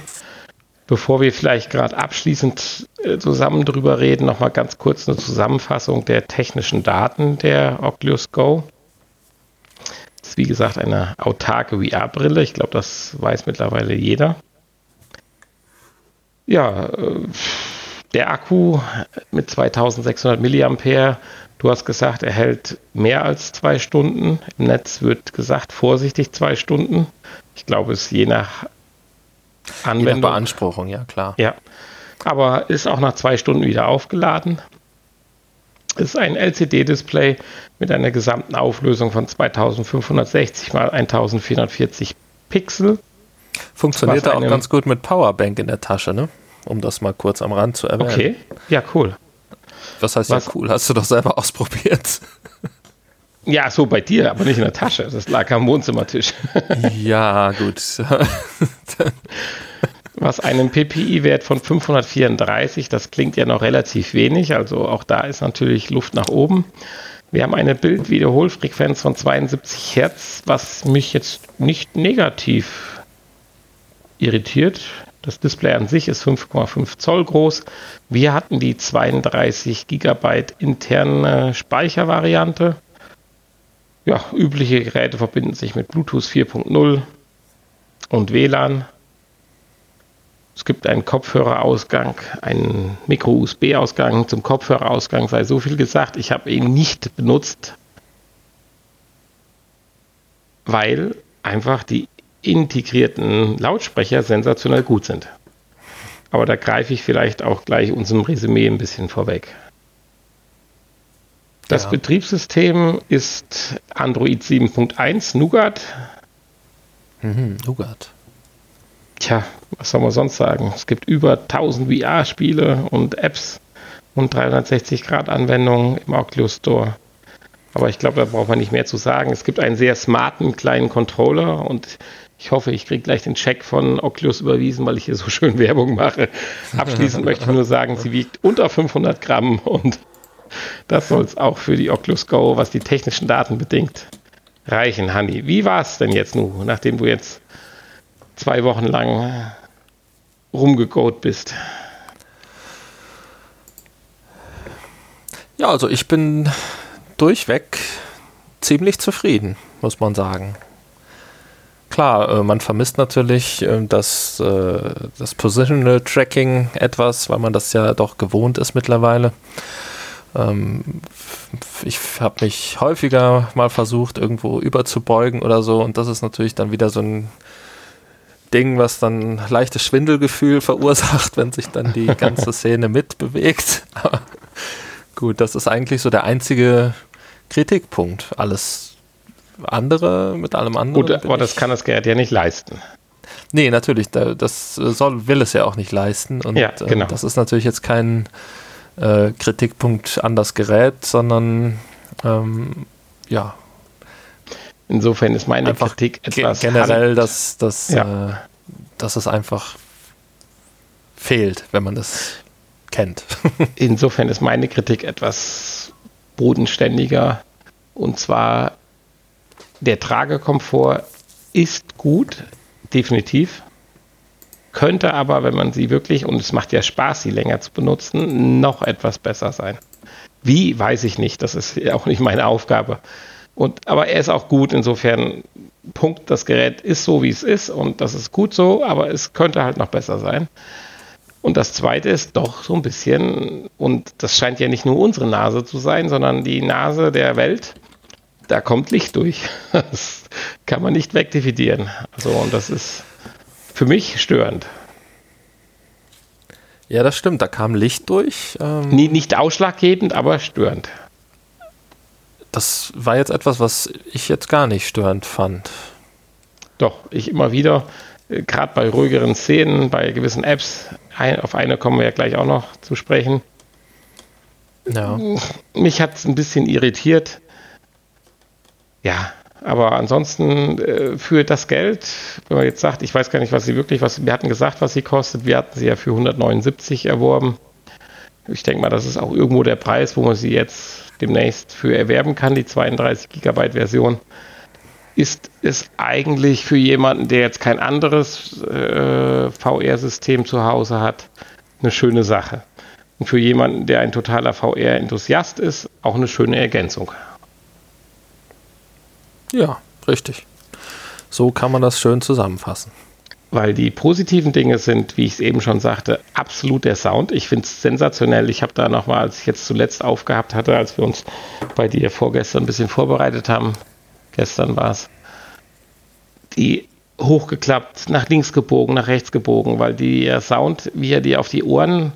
Bevor wir vielleicht gerade abschließend äh, zusammen drüber reden, nochmal ganz kurz eine Zusammenfassung der technischen Daten der Oculus Go ist wie gesagt eine autarke VR-Brille. Ich glaube, das weiß mittlerweile jeder. Ja, äh, der Akku mit 2600 mAh, du hast gesagt, er hält mehr als zwei Stunden. Im Netz wird gesagt, vorsichtig zwei Stunden. Ich glaube, es ist je nach Anwendung. Je nach Beanspruchung, ja klar. Ja, aber ist auch nach zwei Stunden wieder aufgeladen ist ein LCD-Display mit einer gesamten Auflösung von 2560 x 1440 Pixel. Funktioniert auch ganz gut mit Powerbank in der Tasche, ne? Um das mal kurz am Rand zu erwähnen. Okay, ja, cool. Was heißt Was? ja cool? Hast du doch selber ausprobiert? Ja, so bei dir, aber nicht in der Tasche. Das lag am Wohnzimmertisch. ja, gut. was einem PPI-Wert von 534, das klingt ja noch relativ wenig, also auch da ist natürlich Luft nach oben. Wir haben eine Bildwiederholfrequenz von 72 Hertz, was mich jetzt nicht negativ irritiert. Das Display an sich ist 5,5 Zoll groß. Wir hatten die 32 Gigabyte interne Speichervariante. Ja, übliche Geräte verbinden sich mit Bluetooth 4.0 und WLAN. Es gibt einen Kopfhörerausgang, einen Micro-USB-Ausgang. Zum Kopfhörerausgang sei so viel gesagt. Ich habe ihn nicht benutzt, weil einfach die integrierten Lautsprecher sensationell gut sind. Aber da greife ich vielleicht auch gleich unserem Resümee ein bisschen vorweg. Das ja. Betriebssystem ist Android 7.1 Nougat. Mhm, Nougat. Tja, was soll man sonst sagen? Es gibt über 1000 VR-Spiele und Apps und 360-Grad-Anwendungen im Oculus Store. Aber ich glaube, da braucht man nicht mehr zu sagen. Es gibt einen sehr smarten kleinen Controller und ich hoffe, ich kriege gleich den Check von Oculus überwiesen, weil ich hier so schön Werbung mache. Abschließend möchte ich nur sagen, sie wiegt unter 500 Gramm und das soll es auch für die Oculus Go, was die technischen Daten bedingt, reichen. Hanni, wie war es denn jetzt nun, nachdem du jetzt zwei Wochen lang rumgegoat bist? Ja, also ich bin durchweg ziemlich zufrieden, muss man sagen. Klar, äh, man vermisst natürlich äh, das, äh, das Positional Tracking etwas, weil man das ja doch gewohnt ist mittlerweile. Ähm, ich habe mich häufiger mal versucht, irgendwo überzubeugen oder so, und das ist natürlich dann wieder so ein Ding, was dann leichtes Schwindelgefühl verursacht, wenn sich dann die ganze Szene mitbewegt. Aber gut, das ist eigentlich so der einzige Kritikpunkt. Alles andere, mit allem anderen. Gut, aber das kann das Gerät ja nicht leisten. Nee, natürlich, das soll, will es ja auch nicht leisten. Und ja, genau. das ist natürlich jetzt kein äh, Kritikpunkt an das Gerät, sondern ähm, ja, Insofern ist meine Einfach Kritik etwas generell, dass, dass ja. äh, dass es einfach fehlt, wenn man das kennt. Insofern ist meine Kritik etwas bodenständiger. Und zwar, der Tragekomfort ist gut, definitiv. Könnte aber, wenn man sie wirklich, und es macht ja Spaß, sie länger zu benutzen, noch etwas besser sein. Wie, weiß ich nicht. Das ist ja auch nicht meine Aufgabe. Und, aber er ist auch gut, insofern, Punkt, das Gerät ist so, wie es ist und das ist gut so, aber es könnte halt noch besser sein. Und das Zweite ist doch so ein bisschen, und das scheint ja nicht nur unsere Nase zu sein, sondern die Nase der Welt, da kommt Licht durch. Das kann man nicht wegdividieren. Also, und das ist für mich störend. Ja, das stimmt, da kam Licht durch. Ähm nicht ausschlaggebend, aber störend. Das war jetzt etwas, was ich jetzt gar nicht störend fand. Doch, ich immer wieder, äh, gerade bei ruhigeren Szenen, bei gewissen Apps, ein, auf eine kommen wir ja gleich auch noch zu sprechen. Ja. Mich hat es ein bisschen irritiert. Ja, aber ansonsten äh, für das Geld, wenn man jetzt sagt, ich weiß gar nicht, was sie wirklich, was wir hatten gesagt, was sie kostet, wir hatten sie ja für 179 erworben. Ich denke mal, das ist auch irgendwo der Preis, wo man sie jetzt demnächst für erwerben kann, die 32 Gigabyte Version. Ist es eigentlich für jemanden, der jetzt kein anderes äh, VR-System zu Hause hat, eine schöne Sache. Und für jemanden, der ein totaler VR-Enthusiast ist, auch eine schöne Ergänzung. Ja, richtig. So kann man das schön zusammenfassen. Weil die positiven Dinge sind, wie ich es eben schon sagte, absolut der Sound. Ich finde es sensationell. Ich habe da nochmal, als ich jetzt zuletzt aufgehabt hatte, als wir uns bei dir vorgestern ein bisschen vorbereitet haben, gestern war es, die hochgeklappt, nach links gebogen, nach rechts gebogen, weil der Sound, wie er dir auf die Ohren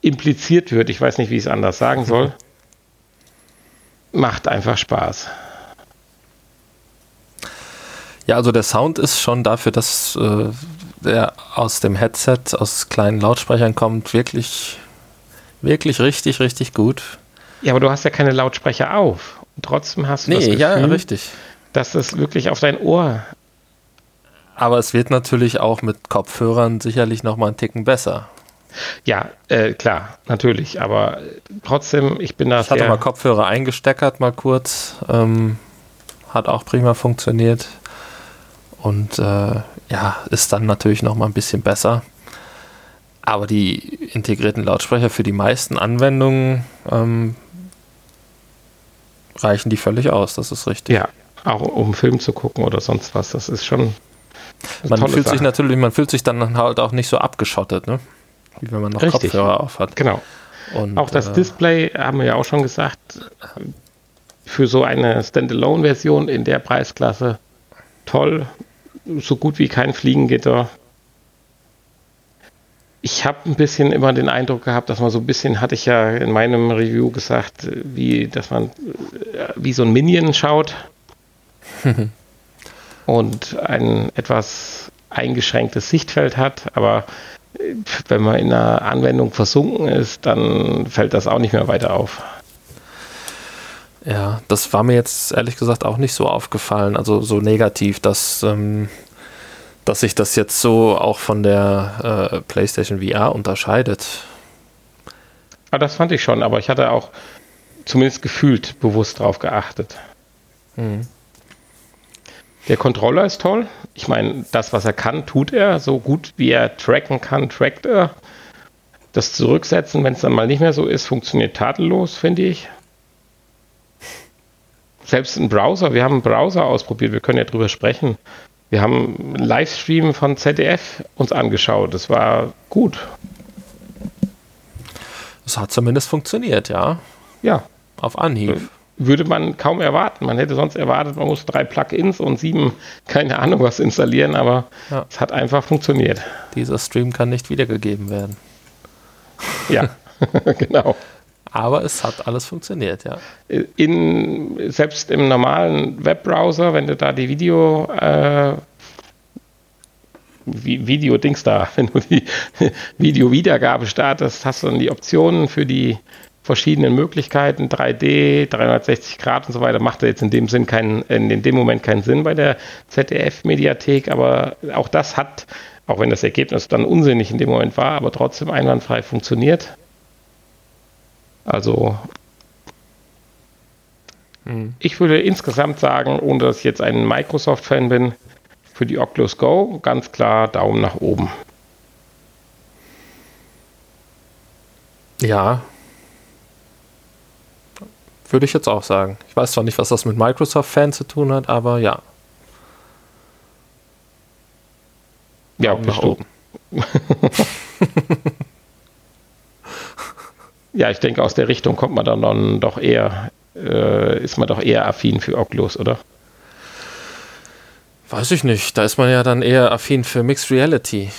impliziert wird, ich weiß nicht, wie ich es anders sagen soll, macht einfach Spaß. Ja, also der Sound ist schon dafür, dass äh, der aus dem Headset, aus kleinen Lautsprechern kommt, wirklich, wirklich richtig, richtig gut. Ja, aber du hast ja keine Lautsprecher auf. Und trotzdem hast du nee, das Gefühl, ja, richtig. dass es wirklich auf dein Ohr. Aber es wird natürlich auch mit Kopfhörern sicherlich noch mal einen Ticken besser. Ja, äh, klar, natürlich. Aber trotzdem, ich bin da. Ich hatte mal Kopfhörer eingesteckert, mal kurz. Ähm, hat auch prima funktioniert und äh, ja, ist dann natürlich noch mal ein bisschen besser. Aber die integrierten Lautsprecher für die meisten Anwendungen ähm, reichen die völlig aus, das ist richtig. Ja, auch um Film zu gucken oder sonst was, das ist schon. Man fühlt Sache. sich natürlich, man fühlt sich dann halt auch nicht so abgeschottet, ne? Wie wenn man noch richtig. Kopfhörer auf hat. Genau. Und, auch das äh, Display, haben wir ja auch schon gesagt, für so eine Standalone-Version in der Preisklasse toll so gut wie kein Fliegengitter. Ich habe ein bisschen immer den Eindruck gehabt, dass man so ein bisschen, hatte ich ja in meinem Review gesagt, wie, dass man wie so ein Minion schaut und ein etwas eingeschränktes Sichtfeld hat, aber wenn man in einer Anwendung versunken ist, dann fällt das auch nicht mehr weiter auf. Ja, das war mir jetzt ehrlich gesagt auch nicht so aufgefallen, also so negativ, dass, ähm, dass sich das jetzt so auch von der äh, PlayStation VR unterscheidet. Ah, das fand ich schon, aber ich hatte auch zumindest gefühlt bewusst darauf geachtet. Mhm. Der Controller ist toll. Ich meine, das, was er kann, tut er. So gut wie er tracken kann, trackt er. Das Zurücksetzen, wenn es dann mal nicht mehr so ist, funktioniert tadellos, finde ich selbst ein Browser, wir haben einen Browser ausprobiert, wir können ja drüber sprechen. Wir haben einen Livestream von ZDF uns angeschaut. Das war gut. Es hat zumindest funktioniert, ja. Ja. Auf Anhieb. Würde man kaum erwarten. Man hätte sonst erwartet, man muss drei Plugins und sieben, keine Ahnung was installieren, aber ja. es hat einfach funktioniert. Dieser Stream kann nicht wiedergegeben werden. Ja, genau. Aber es hat alles funktioniert, ja. In, selbst im normalen Webbrowser, wenn du da die Video, äh, Video-Dings da, wenn du die Video-Wiedergabe startest, hast du dann die Optionen für die verschiedenen Möglichkeiten, 3D, 360 Grad und so weiter, macht jetzt in dem Sinn keinen, in dem Moment keinen Sinn bei der ZDF-Mediathek, aber auch das hat Auch wenn das Ergebnis dann unsinnig in dem Moment war, aber trotzdem einwandfrei funktioniert. Also hm. ich würde insgesamt sagen, ohne dass ich jetzt ein Microsoft-Fan bin, für die Oculus Go ganz klar Daumen nach oben. Ja. Würde ich jetzt auch sagen. Ich weiß zwar nicht, was das mit Microsoft-Fans zu tun hat, aber ja. Ja, Daumen nach oben. ja, ich denke, aus der Richtung kommt man dann doch eher, äh, ist man doch eher affin für Oculus, oder? Weiß ich nicht. Da ist man ja dann eher affin für Mixed Reality.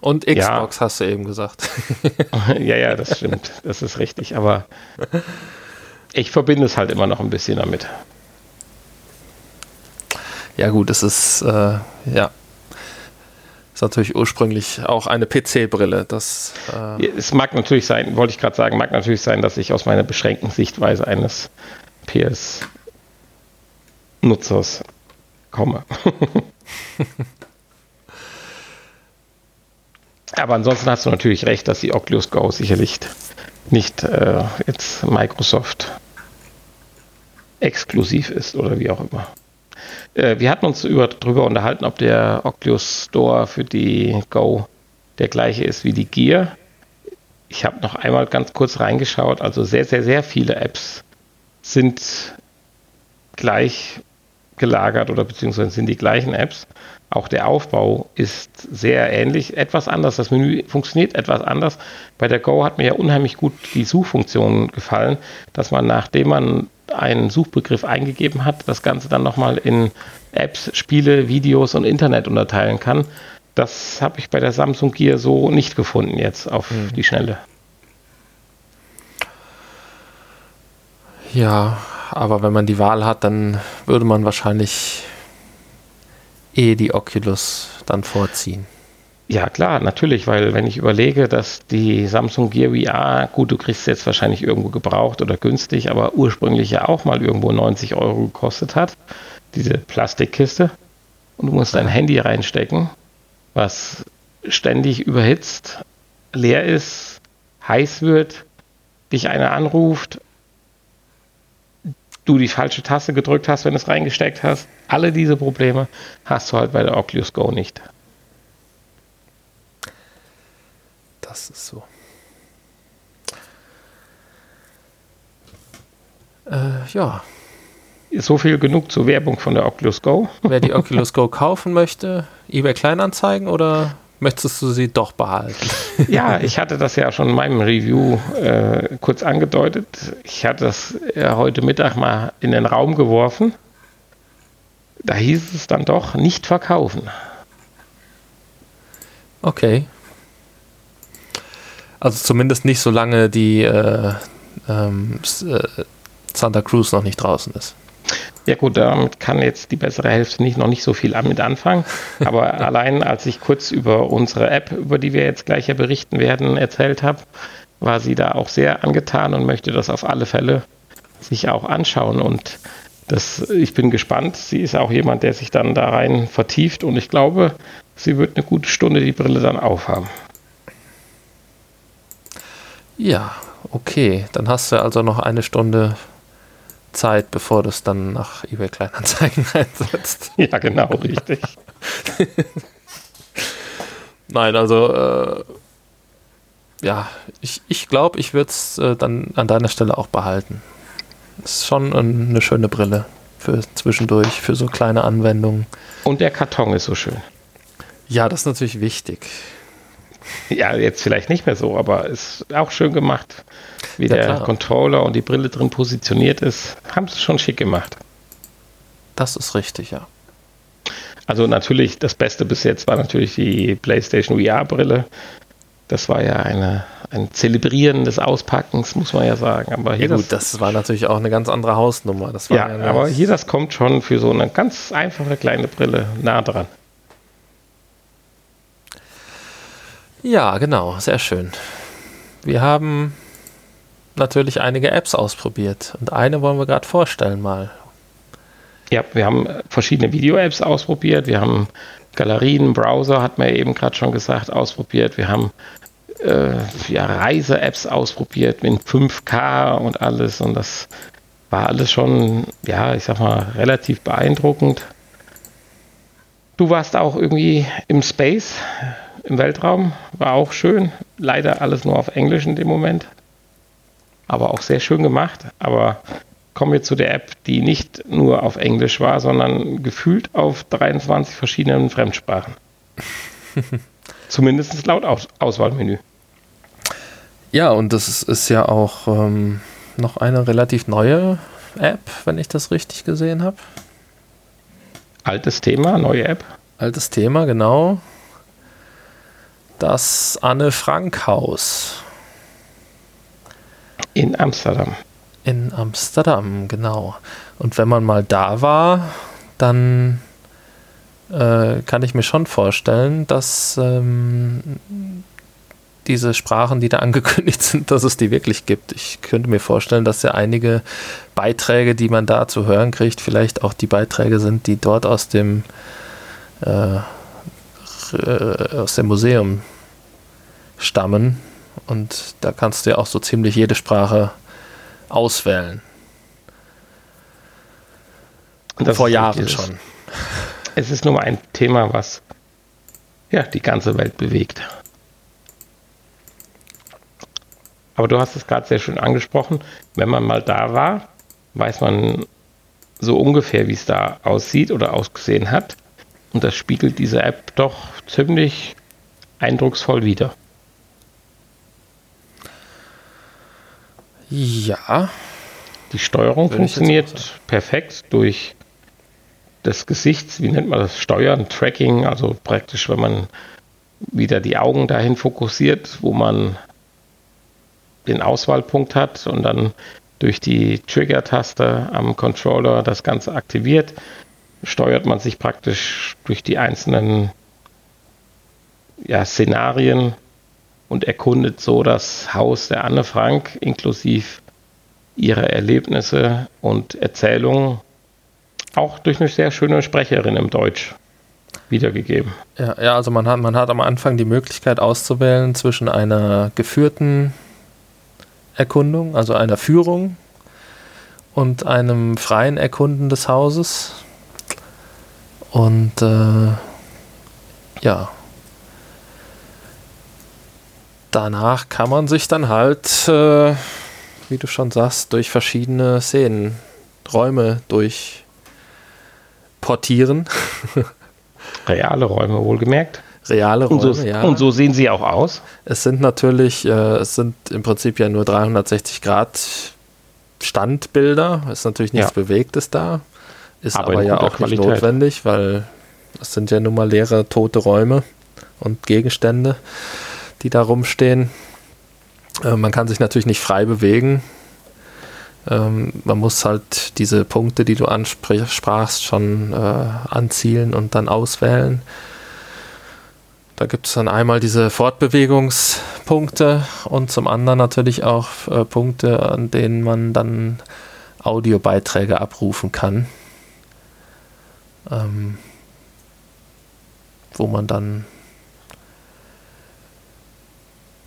Und Xbox ja. hast du eben gesagt. ja, ja, das stimmt. Das ist richtig. Aber ich verbinde es halt immer noch ein bisschen damit. Ja, gut, es ist, äh, ja. Ist natürlich ursprünglich auch eine PC-Brille. Das, äh es mag natürlich sein, wollte ich gerade sagen, mag natürlich sein, dass ich aus meiner beschränkten Sichtweise eines PS-Nutzers komme. Aber ansonsten hast du natürlich recht, dass die Oculus Go sicherlich nicht äh, jetzt Microsoft exklusiv ist oder wie auch immer. Äh, wir hatten uns über, darüber unterhalten, ob der Oculus Store für die Go der gleiche ist wie die Gear. Ich habe noch einmal ganz kurz reingeschaut. Also sehr, sehr, sehr viele Apps sind gleich gelagert oder beziehungsweise sind die gleichen Apps. Auch der Aufbau ist sehr ähnlich, etwas anders. Das Menü funktioniert etwas anders. Bei der Go hat mir ja unheimlich gut die Suchfunktion gefallen, dass man, nachdem man einen Suchbegriff eingegeben hat, das Ganze dann nochmal in Apps, Spiele, Videos und Internet unterteilen kann. Das habe ich bei der Samsung Gear so nicht gefunden jetzt auf mhm. die Schnelle. Ja, aber wenn man die Wahl hat, dann würde man wahrscheinlich eh die Oculus dann vorziehen. Ja, klar, natürlich, weil wenn ich überlege, dass die Samsung Gear VR, gut, du kriegst jetzt wahrscheinlich irgendwo gebraucht oder günstig, aber ursprünglich ja auch mal irgendwo 90 Euro gekostet hat, diese Plastikkiste, und du musst dein Handy reinstecken, was ständig überhitzt, leer ist, heiß wird, dich einer anruft, du die falsche Taste gedrückt hast, wenn du es reingesteckt hast. Alle diese Probleme hast du halt bei der Oculus Go nicht. Das ist so. Äh, ja. So viel genug zur Werbung von der Oculus Go. Wer die Oculus Go kaufen möchte, eBay Kleinanzeigen oder möchtest du sie doch behalten? Ja, ich hatte das ja schon in meinem Review äh, kurz angedeutet. Ich hatte das ja heute Mittag mal in den Raum geworfen. Da hieß es dann doch nicht verkaufen. Okay. Also zumindest nicht, solange die äh, ähm, äh, Santa Cruz noch nicht draußen ist. Ja gut, damit kann jetzt die bessere Hälfte nicht noch nicht so viel mit anfangen. Aber allein als ich kurz über unsere App, über die wir jetzt gleich ja berichten werden, erzählt habe, war sie da auch sehr angetan und möchte das auf alle Fälle sich auch anschauen. Und das, ich bin gespannt. Sie ist auch jemand, der sich dann da rein vertieft und ich glaube, sie wird eine gute Stunde die Brille dann aufhaben. Ja, okay. Dann hast du also noch eine Stunde Zeit, bevor du es dann nach eBay Kleinanzeigen einsetzt. Ja, genau, richtig. Nein, also äh, ja, ich, ich glaube, ich würde es äh, dann an deiner Stelle auch behalten. Ist schon eine schöne Brille für zwischendurch, für so kleine Anwendungen. Und der Karton ist so schön. Ja, das ist natürlich wichtig. Ja, jetzt vielleicht nicht mehr so, aber ist auch schön gemacht wie ja, der klar. Controller und die Brille drin positioniert ist, haben sie schon schick gemacht. Das ist richtig, ja. Also natürlich, das Beste bis jetzt war natürlich die PlayStation VR-Brille. Das war ja eine, ein Zelebrieren des Auspackens, muss man ja sagen. Aber hier ja gut, das, das war natürlich auch eine ganz andere Hausnummer. Ja, ja aber hier das kommt schon für so eine ganz einfache kleine Brille nah dran. Ja, genau, sehr schön. Wir haben natürlich einige Apps ausprobiert und eine wollen wir gerade vorstellen mal. Ja, wir haben verschiedene Video-Apps ausprobiert. Wir haben Galerien, Browser, hat man eben gerade schon gesagt, ausprobiert. Wir haben äh, ja, Reise-Apps ausprobiert mit 5K und alles. Und das war alles schon, ja, ich sag mal, relativ beeindruckend. Du warst auch irgendwie im Space, im Weltraum, war auch schön. Leider alles nur auf Englisch in dem Moment. Aber auch sehr schön gemacht. Aber kommen wir zu der App, die nicht nur auf Englisch war, sondern gefühlt auf 23 verschiedenen Fremdsprachen. Zumindest laut Aus Auswahlmenü. Ja, und das ist, ist ja auch ähm, noch eine relativ neue App, wenn ich das richtig gesehen habe. Altes Thema, neue App. Altes Thema, genau. Das Anne Frank Haus. In Amsterdam. In Amsterdam, genau. Und wenn man mal da war, dann äh, kann ich mir schon vorstellen, dass ähm, diese Sprachen, die da angekündigt sind, dass es die wirklich gibt. Ich könnte mir vorstellen, dass ja einige Beiträge, die man da zu hören kriegt, vielleicht auch die Beiträge sind, die dort aus dem, äh, aus dem Museum stammen. Und da kannst du ja auch so ziemlich jede Sprache auswählen. Das Vor Jahren dieses, schon. Es ist nur ein Thema, was ja die ganze Welt bewegt. Aber du hast es gerade sehr schön angesprochen. Wenn man mal da war, weiß man so ungefähr, wie es da aussieht oder ausgesehen hat. Und das spiegelt diese App doch ziemlich eindrucksvoll wider. Ja. Die Steuerung funktioniert perfekt durch das Gesichts, wie nennt man das, Steuern, Tracking, also praktisch, wenn man wieder die Augen dahin fokussiert, wo man den Auswahlpunkt hat und dann durch die Trigger-Taste am Controller das Ganze aktiviert, steuert man sich praktisch durch die einzelnen ja, Szenarien und erkundet so das Haus der Anne Frank inklusive ihrer Erlebnisse und Erzählungen, auch durch eine sehr schöne Sprecherin im Deutsch wiedergegeben. Ja, ja, also man hat, man hat am Anfang die Möglichkeit auszuwählen zwischen einer geführten Erkundung, also einer Führung und einem freien Erkunden des Hauses. Und äh, ja, danach kann man sich dann halt, äh, wie du schon sagst, durch verschiedene Szenen, Räume durchportieren. Reale Räume wohlgemerkt. Reale Räume, und so, ja. Und so sehen sie auch aus. Es sind natürlich, äh, es sind im Prinzip ja nur 360 Grad Standbilder. Es ist natürlich nichts ja. Bewegtes da. Ist aber, aber ja auch Qualität. nicht notwendig, weil es sind ja nun mal leere, tote Räume und Gegenstände die da rumstehen. Äh, man kann sich natürlich nicht frei bewegen. Ähm, man muss halt diese Punkte, die du ansprachst, schon äh, anzielen und dann auswählen. Da gibt es dann einmal diese Fortbewegungspunkte und zum anderen natürlich auch äh, Punkte, an denen man dann Audiobeiträge abrufen kann. Ähm, wo man dann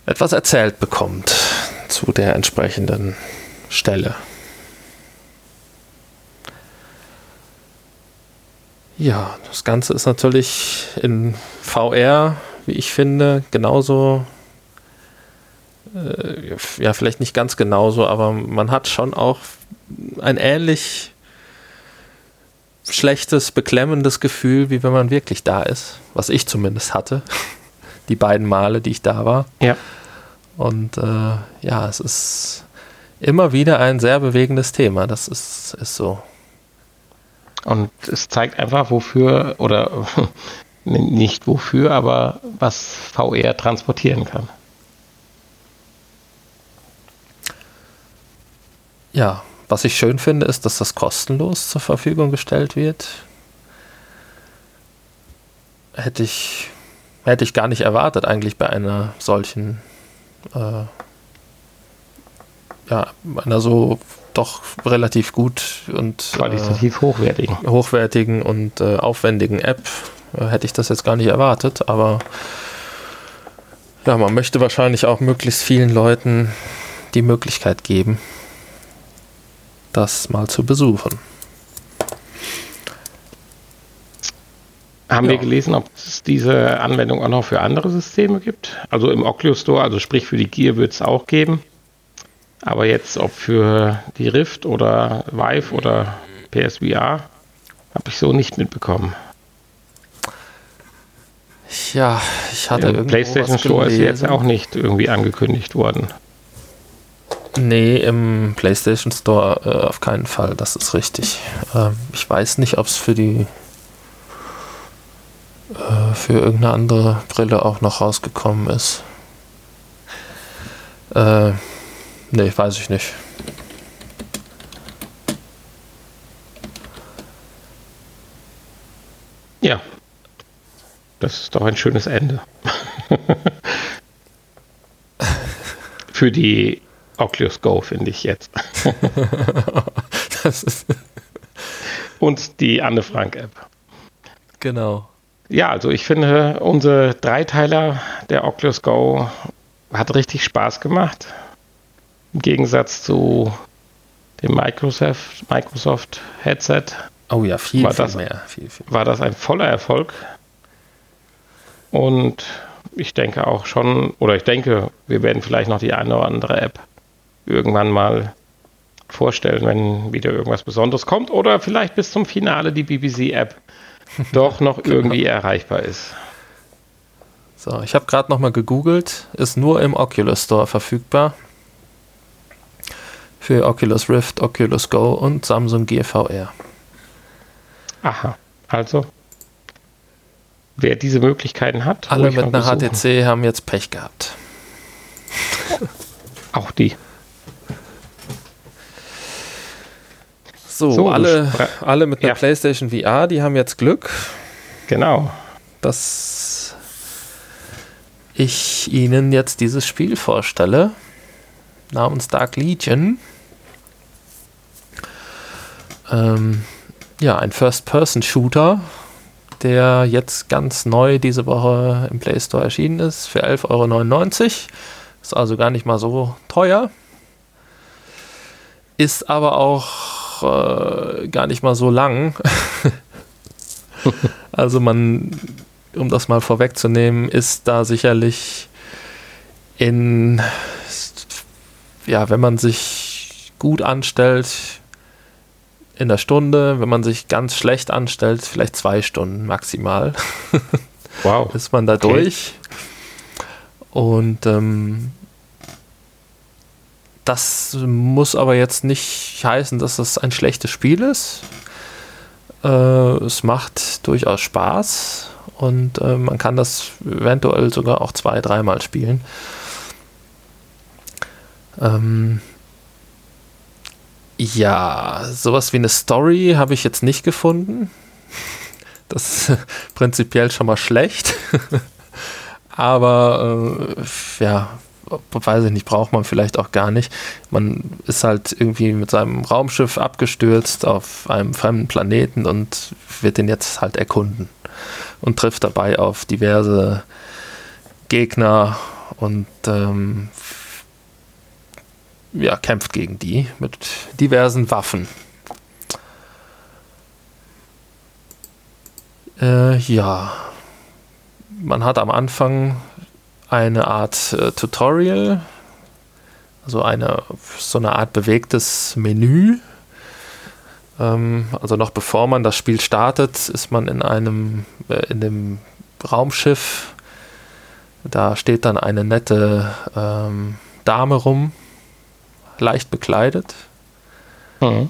etwas erzählt bekommt zu der entsprechenden Stelle. Ja, das Ganze ist natürlich in VR, wie ich finde, genauso, äh, ja, vielleicht nicht ganz genauso, aber man hat schon auch ein ähnlich schlechtes, beklemmendes Gefühl, wie wenn man wirklich da ist, was ich zumindest hatte die beiden Male, die ich da war. Ja. Und äh, ja, es ist immer wieder ein sehr bewegendes Thema. Das ist, ist so. Und es zeigt einfach, wofür oder nicht wofür, aber was VR transportieren kann. Ja, was ich schön finde, ist, dass das kostenlos zur Verfügung gestellt wird. Hätte ich hätte ich gar nicht erwartet eigentlich bei einer solchen, äh, ja, einer so doch relativ gut und qualitativ äh, hochwertigen, hochwertigen und äh, aufwendigen App. äh, hätte ich das jetzt gar nicht erwartet, aber ja, man möchte wahrscheinlich auch möglichst vielen Leuten die Möglichkeit geben, das mal zu besuchen. Haben ja. wir gelesen, ob es diese Anwendung auch noch für andere Systeme gibt? Also im Oculus Store, also sprich für die Gear wird es auch geben. Aber jetzt, ob für die Rift oder Vive oder PSVR, habe ich so nicht mitbekommen. Ja, ich hatte ja, irgendwie. PlayStation Store ist jetzt auch nicht irgendwie angekündigt worden. Nee, im PlayStation Store äh, auf keinen Fall, das ist richtig. Äh, ich weiß nicht, ob es für die äh, für irgendeine andere Brille auch noch rausgekommen ist. Äh, nee, weiß ich nicht. Ja, das ist doch ein schönes Ende. Für die Oculus Go, finde ich jetzt. Und die Anne Frank App. Genau. Ja, also ich finde, unsere Dreiteiler der Oculus Go hat richtig Spaß gemacht. Im Gegensatz zu dem Microsoft, Microsoft Headset. Oh ja, viel, war viel das, mehr. Viel, viel. War das ein voller Erfolg. Und ich denke auch schon, oder ich denke, wir werden vielleicht noch die eine oder andere App irgendwann mal vorstellen, wenn wieder irgendwas Besonderes kommt. Oder vielleicht bis zum Finale die BBC-App doch noch genau. irgendwie erreichbar ist. So, ich habe gerade noch mal gegoogelt, ist nur im Oculus Store verfügbar. Für Oculus Rift, Oculus Go und Samsung Gear VR. Aha, also wer diese Möglichkeiten hat. Alle mit einer HTC haben jetzt Pech gehabt. Auch die. So, so alle, alle mit einer ja. PlayStation VR, die haben jetzt Glück. Genau. Dass ich Ihnen jetzt dieses Spiel vorstelle, namens Dark Legion. Ähm, ja, ein First-Person-Shooter, der jetzt ganz neu diese Woche im Play Store erschienen ist, für 11,99 Euro. Ist also gar nicht mal so teuer. Ist aber auch äh, gar nicht mal so lang. also man, um das mal vorwegzunehmen, ist da sicherlich in, ja, wenn man sich gut anstellt, in der Stunde, wenn man sich ganz schlecht anstellt, vielleicht zwei Stunden maximal. Wow. ist man da okay. durch. Und ähm, das muss aber jetzt nicht heißen, dass das ein schlechtes Spiel ist. Äh, es macht durchaus Spaß und äh, man kann das eventuell sogar auch zwei, dreimal spielen. Ähm, ja, sowas wie eine Story habe ich jetzt nicht gefunden. Das ist prinzipiell schon mal schlecht. Aber äh, ja, weiß ich nicht, braucht man vielleicht auch gar nicht. Man ist halt irgendwie mit seinem Raumschiff abgestürzt auf einem fremden Planeten und wird den jetzt halt erkunden und trifft dabei auf diverse Gegner und ähm, ja, kämpft gegen die mit diversen Waffen. Äh, ja, man hat am Anfang eine Art äh, Tutorial, also eine, so eine Art bewegtes Menü. Ähm, also noch bevor man das Spiel startet, ist man in einem, äh, in dem Raumschiff. Da steht dann eine nette ähm, Dame rum, leicht bekleidet. Mhm.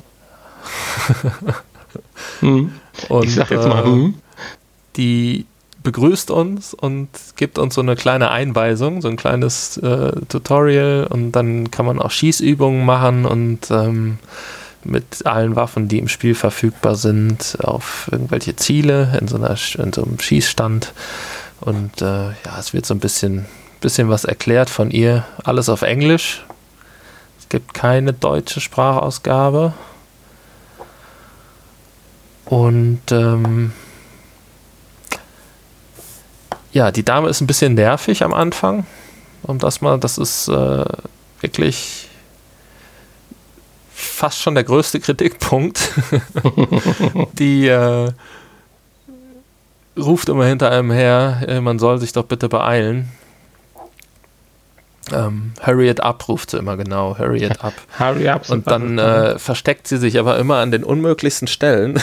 mhm. Und, ich sag jetzt mal, äh, die begrüßt uns und gibt uns so eine kleine Einweisung, so ein kleines äh, Tutorial und dann kann man auch Schießübungen machen und ähm, mit allen Waffen, die im Spiel verfügbar sind, auf irgendwelche Ziele in so, einer, in so einem Schießstand. Und äh, ja, es wird so ein bisschen, bisschen was erklärt von ihr. Alles auf Englisch. Es gibt keine deutsche Sprachausgabe. Und ähm, ja, die Dame ist ein bisschen nervig am Anfang. Um das mal, das ist äh, wirklich fast schon der größte Kritikpunkt. die äh, ruft immer hinter einem her, man soll sich doch bitte beeilen. Ähm, hurry it up, ruft sie immer genau. Hurry it up. hurry up. Und dann äh, versteckt sie sich aber immer an den unmöglichsten Stellen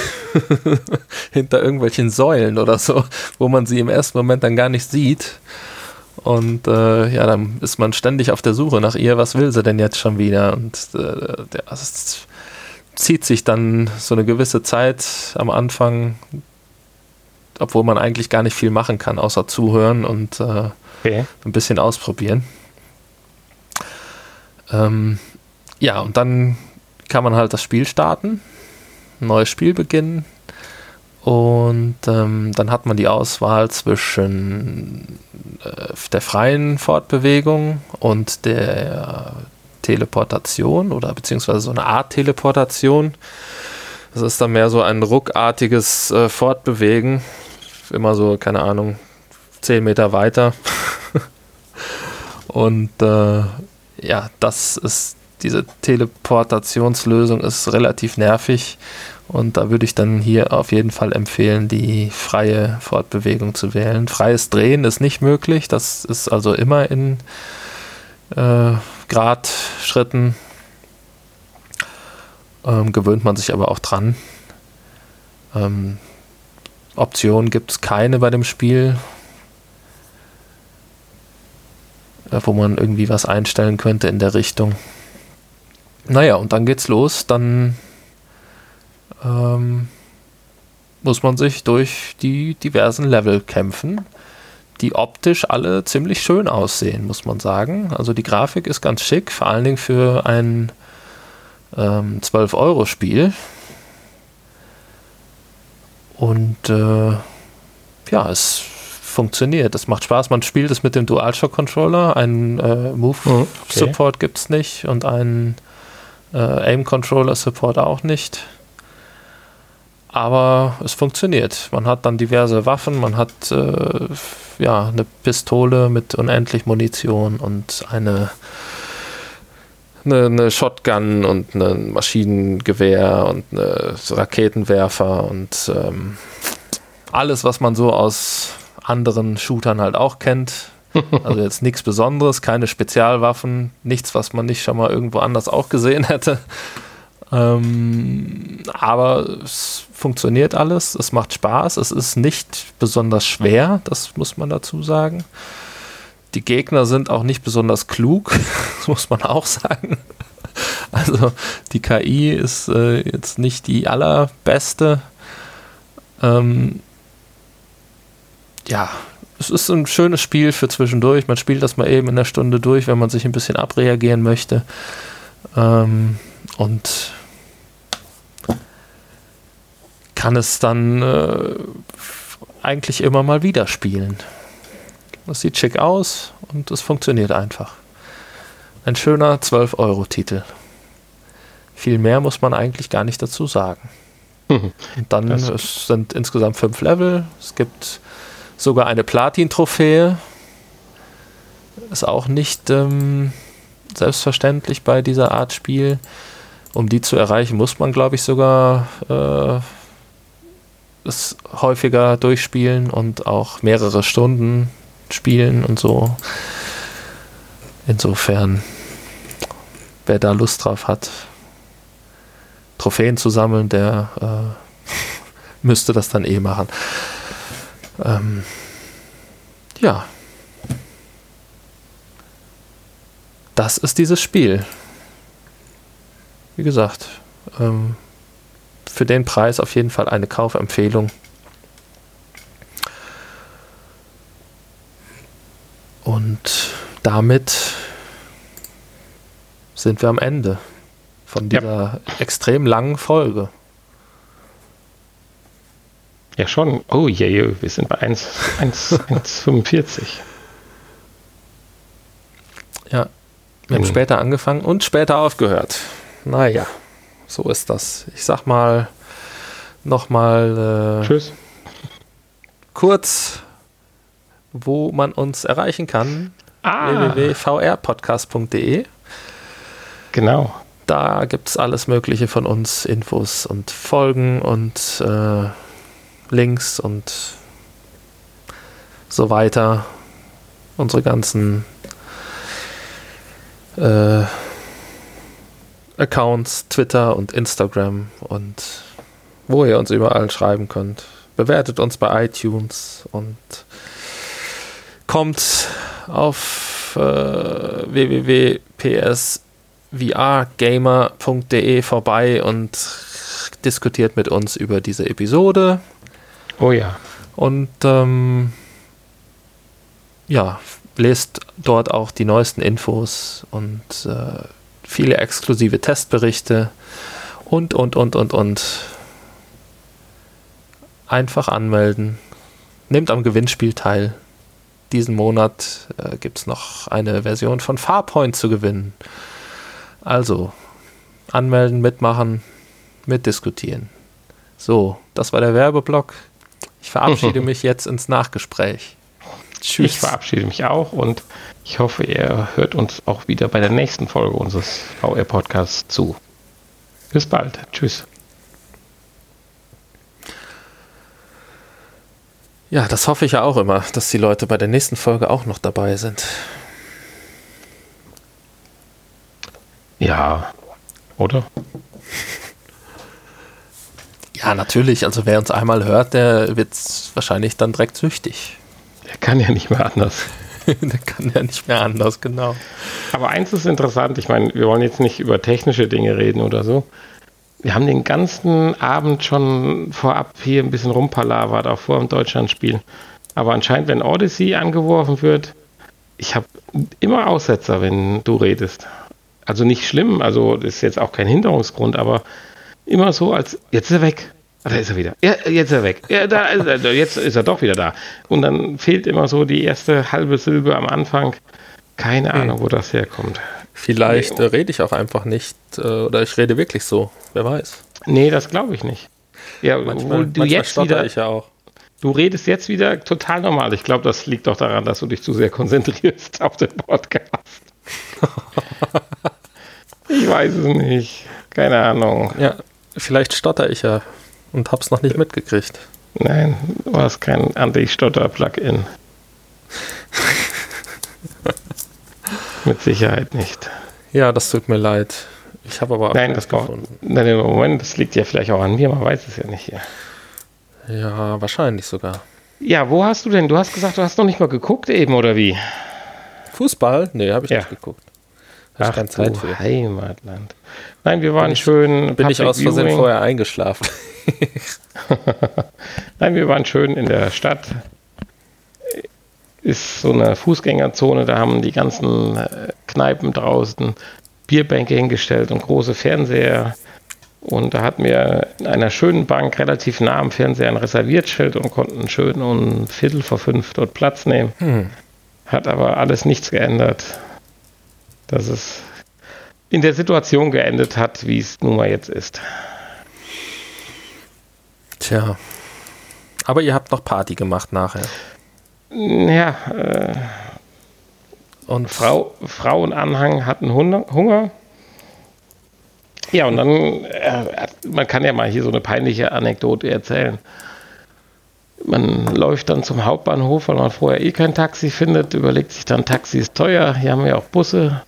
hinter irgendwelchen Säulen oder so, wo man sie im ersten Moment dann gar nicht sieht. Und äh, ja, dann ist man ständig auf der Suche nach ihr. Was will sie denn jetzt schon wieder? Und äh, das zieht sich dann so eine gewisse Zeit am Anfang, obwohl man eigentlich gar nicht viel machen kann, außer zuhören und äh, okay. ein bisschen ausprobieren. Ähm, ja, und dann kann man halt das Spiel starten, ein neues Spiel beginnen und ähm, dann hat man die Auswahl zwischen äh, der freien Fortbewegung und der Teleportation oder beziehungsweise so eine Art Teleportation. Das ist dann mehr so ein ruckartiges äh, Fortbewegen, immer so, keine Ahnung, zehn Meter weiter. und äh, ja, das ist diese Teleportationslösung ist relativ nervig und da würde ich dann hier auf jeden Fall empfehlen, die freie Fortbewegung zu wählen. Freies Drehen ist nicht möglich, das ist also immer in äh, Gradschritten. Ähm, gewöhnt man sich aber auch dran. Ähm, Optionen gibt es keine bei dem Spiel. Äh, wo man irgendwie was einstellen könnte in der Richtung. Naja, und dann geht's los. Dann ähm, muss man sich durch die diversen Level kämpfen, die optisch alle ziemlich schön aussehen, muss man sagen. Also die Grafik ist ganz schick, vor allen Dingen für ein ähm, 12-Euro-Spiel. Und äh, ja, es funktioniert. Es macht Spaß. Man spielt es mit dem DualShock-Controller. Einen äh, Move-Support okay. gibt es nicht und einen äh, Aim-Controller-Support auch nicht. Aber es funktioniert. Man hat dann diverse Waffen. Man hat äh, ja eine Pistole mit unendlich Munition und eine eine, eine, Shotgun und ein Maschinengewehr und eine Raketenwerfer und ähm, alles, was man so aus anderen Shootern halt auch kennt. Also jetzt nichts Besonderes, keine Spezialwaffen, nichts, was man nicht schon mal irgendwo anders auch gesehen hätte. Ähm, aber es funktioniert alles, es macht Spaß, es ist nicht besonders schwer, das muss man dazu sagen. Die Gegner sind auch nicht besonders klug, das muss man auch sagen. Also die KI ist äh, jetzt nicht die allerbeste. Ähm, ja, es ist ein schönes Spiel für zwischendurch. Man spielt das mal eben in der Stunde durch, wenn man sich ein bisschen abreagieren möchte. Ähm, und kann es dann äh, eigentlich immer mal wieder spielen. Das sieht schick aus und es funktioniert einfach. Ein schöner 12-Euro-Titel. Viel mehr muss man eigentlich gar nicht dazu sagen. Mhm. Und dann es sind insgesamt fünf Level. Es gibt sogar eine Platin-Trophäe. Ist auch nicht ähm, selbstverständlich bei dieser Art Spiel. Um die zu erreichen, muss man, glaube ich, sogar äh, es häufiger durchspielen und auch mehrere Stunden spielen und so. Insofern, wer da Lust drauf hat, Trophäen zu sammeln, der äh, müsste das dann eh machen. Ähm, ja. Das ist dieses Spiel. Wie gesagt, ähm, für den Preis auf jeden Fall eine Kaufempfehlung. Und damit sind wir am Ende von dieser ja. extrem langen Folge. Ja, schon. Oh je, je wir sind bei 1,45. ja, wir haben mhm. später angefangen und später aufgehört. Naja, so ist das. Ich sag mal nochmal. Äh, Tschüss. Kurz wo man uns erreichen kann. Ah. www.vrpodcast.de. Genau. Da gibt es alles Mögliche von uns, Infos und Folgen und äh, Links und so weiter. Unsere ganzen äh, Accounts, Twitter und Instagram und wo ihr uns überall schreiben könnt. Bewertet uns bei iTunes und kommt auf äh, www.psvrgamer.de vorbei und diskutiert mit uns über diese Episode. Oh ja. Und ähm, ja, lest dort auch die neuesten Infos und äh, viele exklusive Testberichte und, und, und, und, und. Einfach anmelden. Nehmt am Gewinnspiel teil. Diesen Monat äh, gibt es noch eine Version von Farpoint zu gewinnen. Also, anmelden, mitmachen, mitdiskutieren. So, das war der Werbeblock. Ich verabschiede mich jetzt ins Nachgespräch. Tschüss. Ich verabschiede mich auch und ich hoffe, ihr hört uns auch wieder bei der nächsten Folge unseres VR-Podcasts zu. Bis bald. Tschüss. Ja, das hoffe ich ja auch immer, dass die Leute bei der nächsten Folge auch noch dabei sind. Ja, oder? Ja, natürlich. Also wer uns einmal hört, der wird wahrscheinlich dann direkt süchtig. Der kann ja nicht mehr anders. der kann ja nicht mehr anders, genau. Aber eins ist interessant, ich meine, wir wollen jetzt nicht über technische Dinge reden oder so. Wir haben den ganzen Abend schon vorab hier ein bisschen rumpalavert, auch vor dem Deutschlandspiel. Aber anscheinend, wenn Odyssey angeworfen wird, ich habe immer Aussetzer, wenn du redest. Also nicht schlimm, also das ist jetzt auch kein Hinderungsgrund, aber immer so, als jetzt ist er weg. Da ist er wieder. Ja, jetzt ist er weg. Ja, da ist er, jetzt ist er doch wieder da. Und dann fehlt immer so die erste halbe Silbe am Anfang. Keine hm. Ahnung, wo das herkommt. Vielleicht nee. äh, rede ich auch einfach nicht äh, oder ich rede wirklich so. Wer weiß. Nee, das glaube ich nicht. Ja, manchmal, du jetzt wieder, ich ja auch. Du redest jetzt wieder total normal. Ich glaube, das liegt doch daran, dass du dich zu sehr konzentrierst auf den Podcast. ich weiß es nicht. Keine Ahnung. Ja, vielleicht stotter ich ja und hab's noch nicht mitgekriegt. Nein, du hast kein Anti-Stotter-Plugin. Mit Sicherheit nicht. Ja, das tut mir leid. Ich habe aber auch Nein, das gefunden. Nein, Moment, das liegt ja vielleicht auch an mir, man weiß es ja nicht hier. Ja, wahrscheinlich sogar. Ja, wo hast du denn? Du hast gesagt, du hast noch nicht mal geguckt eben, oder wie? Fußball? Nee, habe ich ja. nicht geguckt. Ach, keine Zeit für. Heimatland. Nein, wir waren bin schön. Ich, bin ich aus Versehen vorher eingeschlafen. Nein, wir waren schön in der Stadt. Ist so eine Fußgängerzone, da haben die ganzen äh, Kneipen draußen Bierbänke hingestellt und große Fernseher. Und da hatten wir in einer schönen Bank relativ nah am Fernseher ein Reserviertschild und konnten schön um Viertel vor fünf dort Platz nehmen. Hm. Hat aber alles nichts geändert, dass es in der Situation geendet hat, wie es nun mal jetzt ist. Tja. Aber ihr habt noch Party gemacht nachher. Ja, äh, und Frau, Frauenanhang hatten Hunger. Ja, und dann, äh, man kann ja mal hier so eine peinliche Anekdote erzählen. Man läuft dann zum Hauptbahnhof, weil man vorher eh kein Taxi findet, überlegt sich dann, Taxi ist teuer, hier haben wir auch Busse.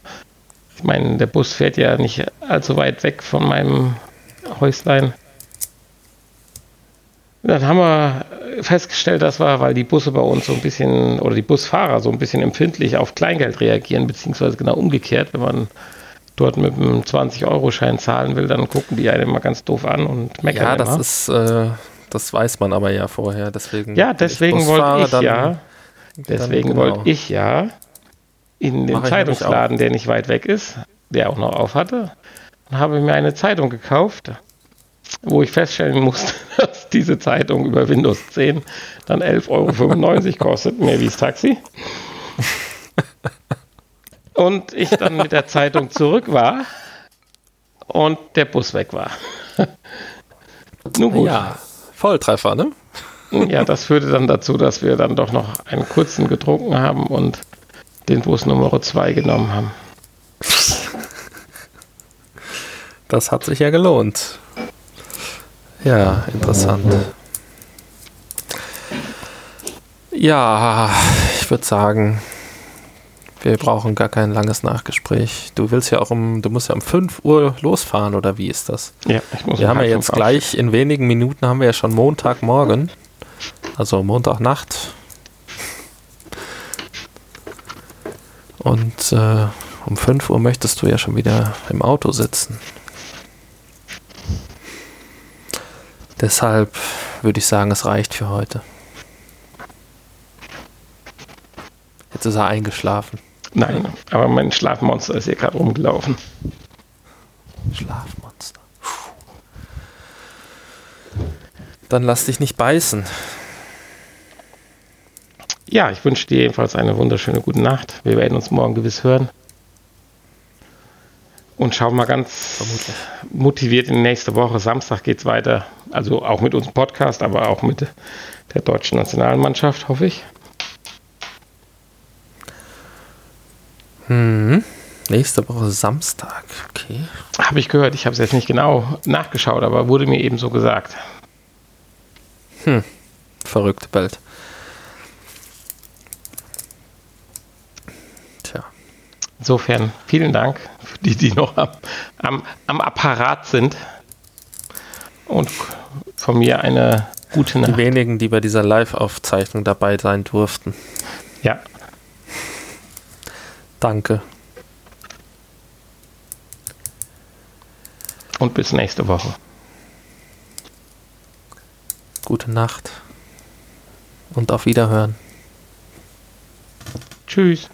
Ich meine, der Bus fährt ja nicht allzu weit weg von meinem Häuslein. Dann haben wir festgestellt, das war, weil die Busse bei uns so ein bisschen, oder die Busfahrer so ein bisschen empfindlich auf Kleingeld reagieren, beziehungsweise genau umgekehrt. Wenn man dort mit einem 20-Euro-Schein zahlen will, dann gucken die einen immer ganz doof an und meckern Ja, das immer. ist, äh, das weiß man aber ja vorher, deswegen. Ja, deswegen wollte ich ja, deswegen genau. wollte ich ja in den Zeitungsladen, der nicht weit weg ist, der auch noch auf hatte, und habe mir eine Zeitung gekauft wo ich feststellen musste, dass diese Zeitung über Windows 10 dann 11,95 Euro kostet, mehr wie das Taxi. Und ich dann mit der Zeitung zurück war und der Bus weg war. Nun gut. Ja, Volltreffer, ne? Ja, das führte dann dazu, dass wir dann doch noch einen kurzen getrunken haben und den Bus Nummer 2 genommen haben. Das hat sich ja gelohnt. Ja, interessant. Ja, ich würde sagen, wir brauchen gar kein langes Nachgespräch. Du willst ja auch um, du musst ja um 5 Uhr losfahren, oder wie ist das? Ja, ich muss Wir haben ja jetzt gleich, in wenigen Minuten haben wir ja schon Montagmorgen. Also Montagnacht. Und äh, um 5 Uhr möchtest du ja schon wieder im Auto sitzen. Deshalb würde ich sagen, es reicht für heute. Jetzt ist er eingeschlafen. Nein, aber mein Schlafmonster ist hier gerade rumgelaufen. Schlafmonster. Dann lass dich nicht beißen. Ja, ich wünsche dir jedenfalls eine wunderschöne gute Nacht. Wir werden uns morgen gewiss hören. Und schauen mal ganz Vermutlich. motiviert in die nächste Woche. Samstag geht es weiter. Also auch mit unserem Podcast, aber auch mit der deutschen Nationalmannschaft, hoffe ich. Hm. Nächste Woche Samstag, okay. Habe ich gehört, ich habe es jetzt nicht genau nachgeschaut, aber wurde mir eben so gesagt. Hm. Verrückte Welt. Insofern vielen Dank für die, die noch am, am, am Apparat sind. Und von mir eine gute Nacht. Die wenigen, die bei dieser Live-Aufzeichnung dabei sein durften. Ja. Danke. Und bis nächste Woche. Gute Nacht und auf Wiederhören. Tschüss.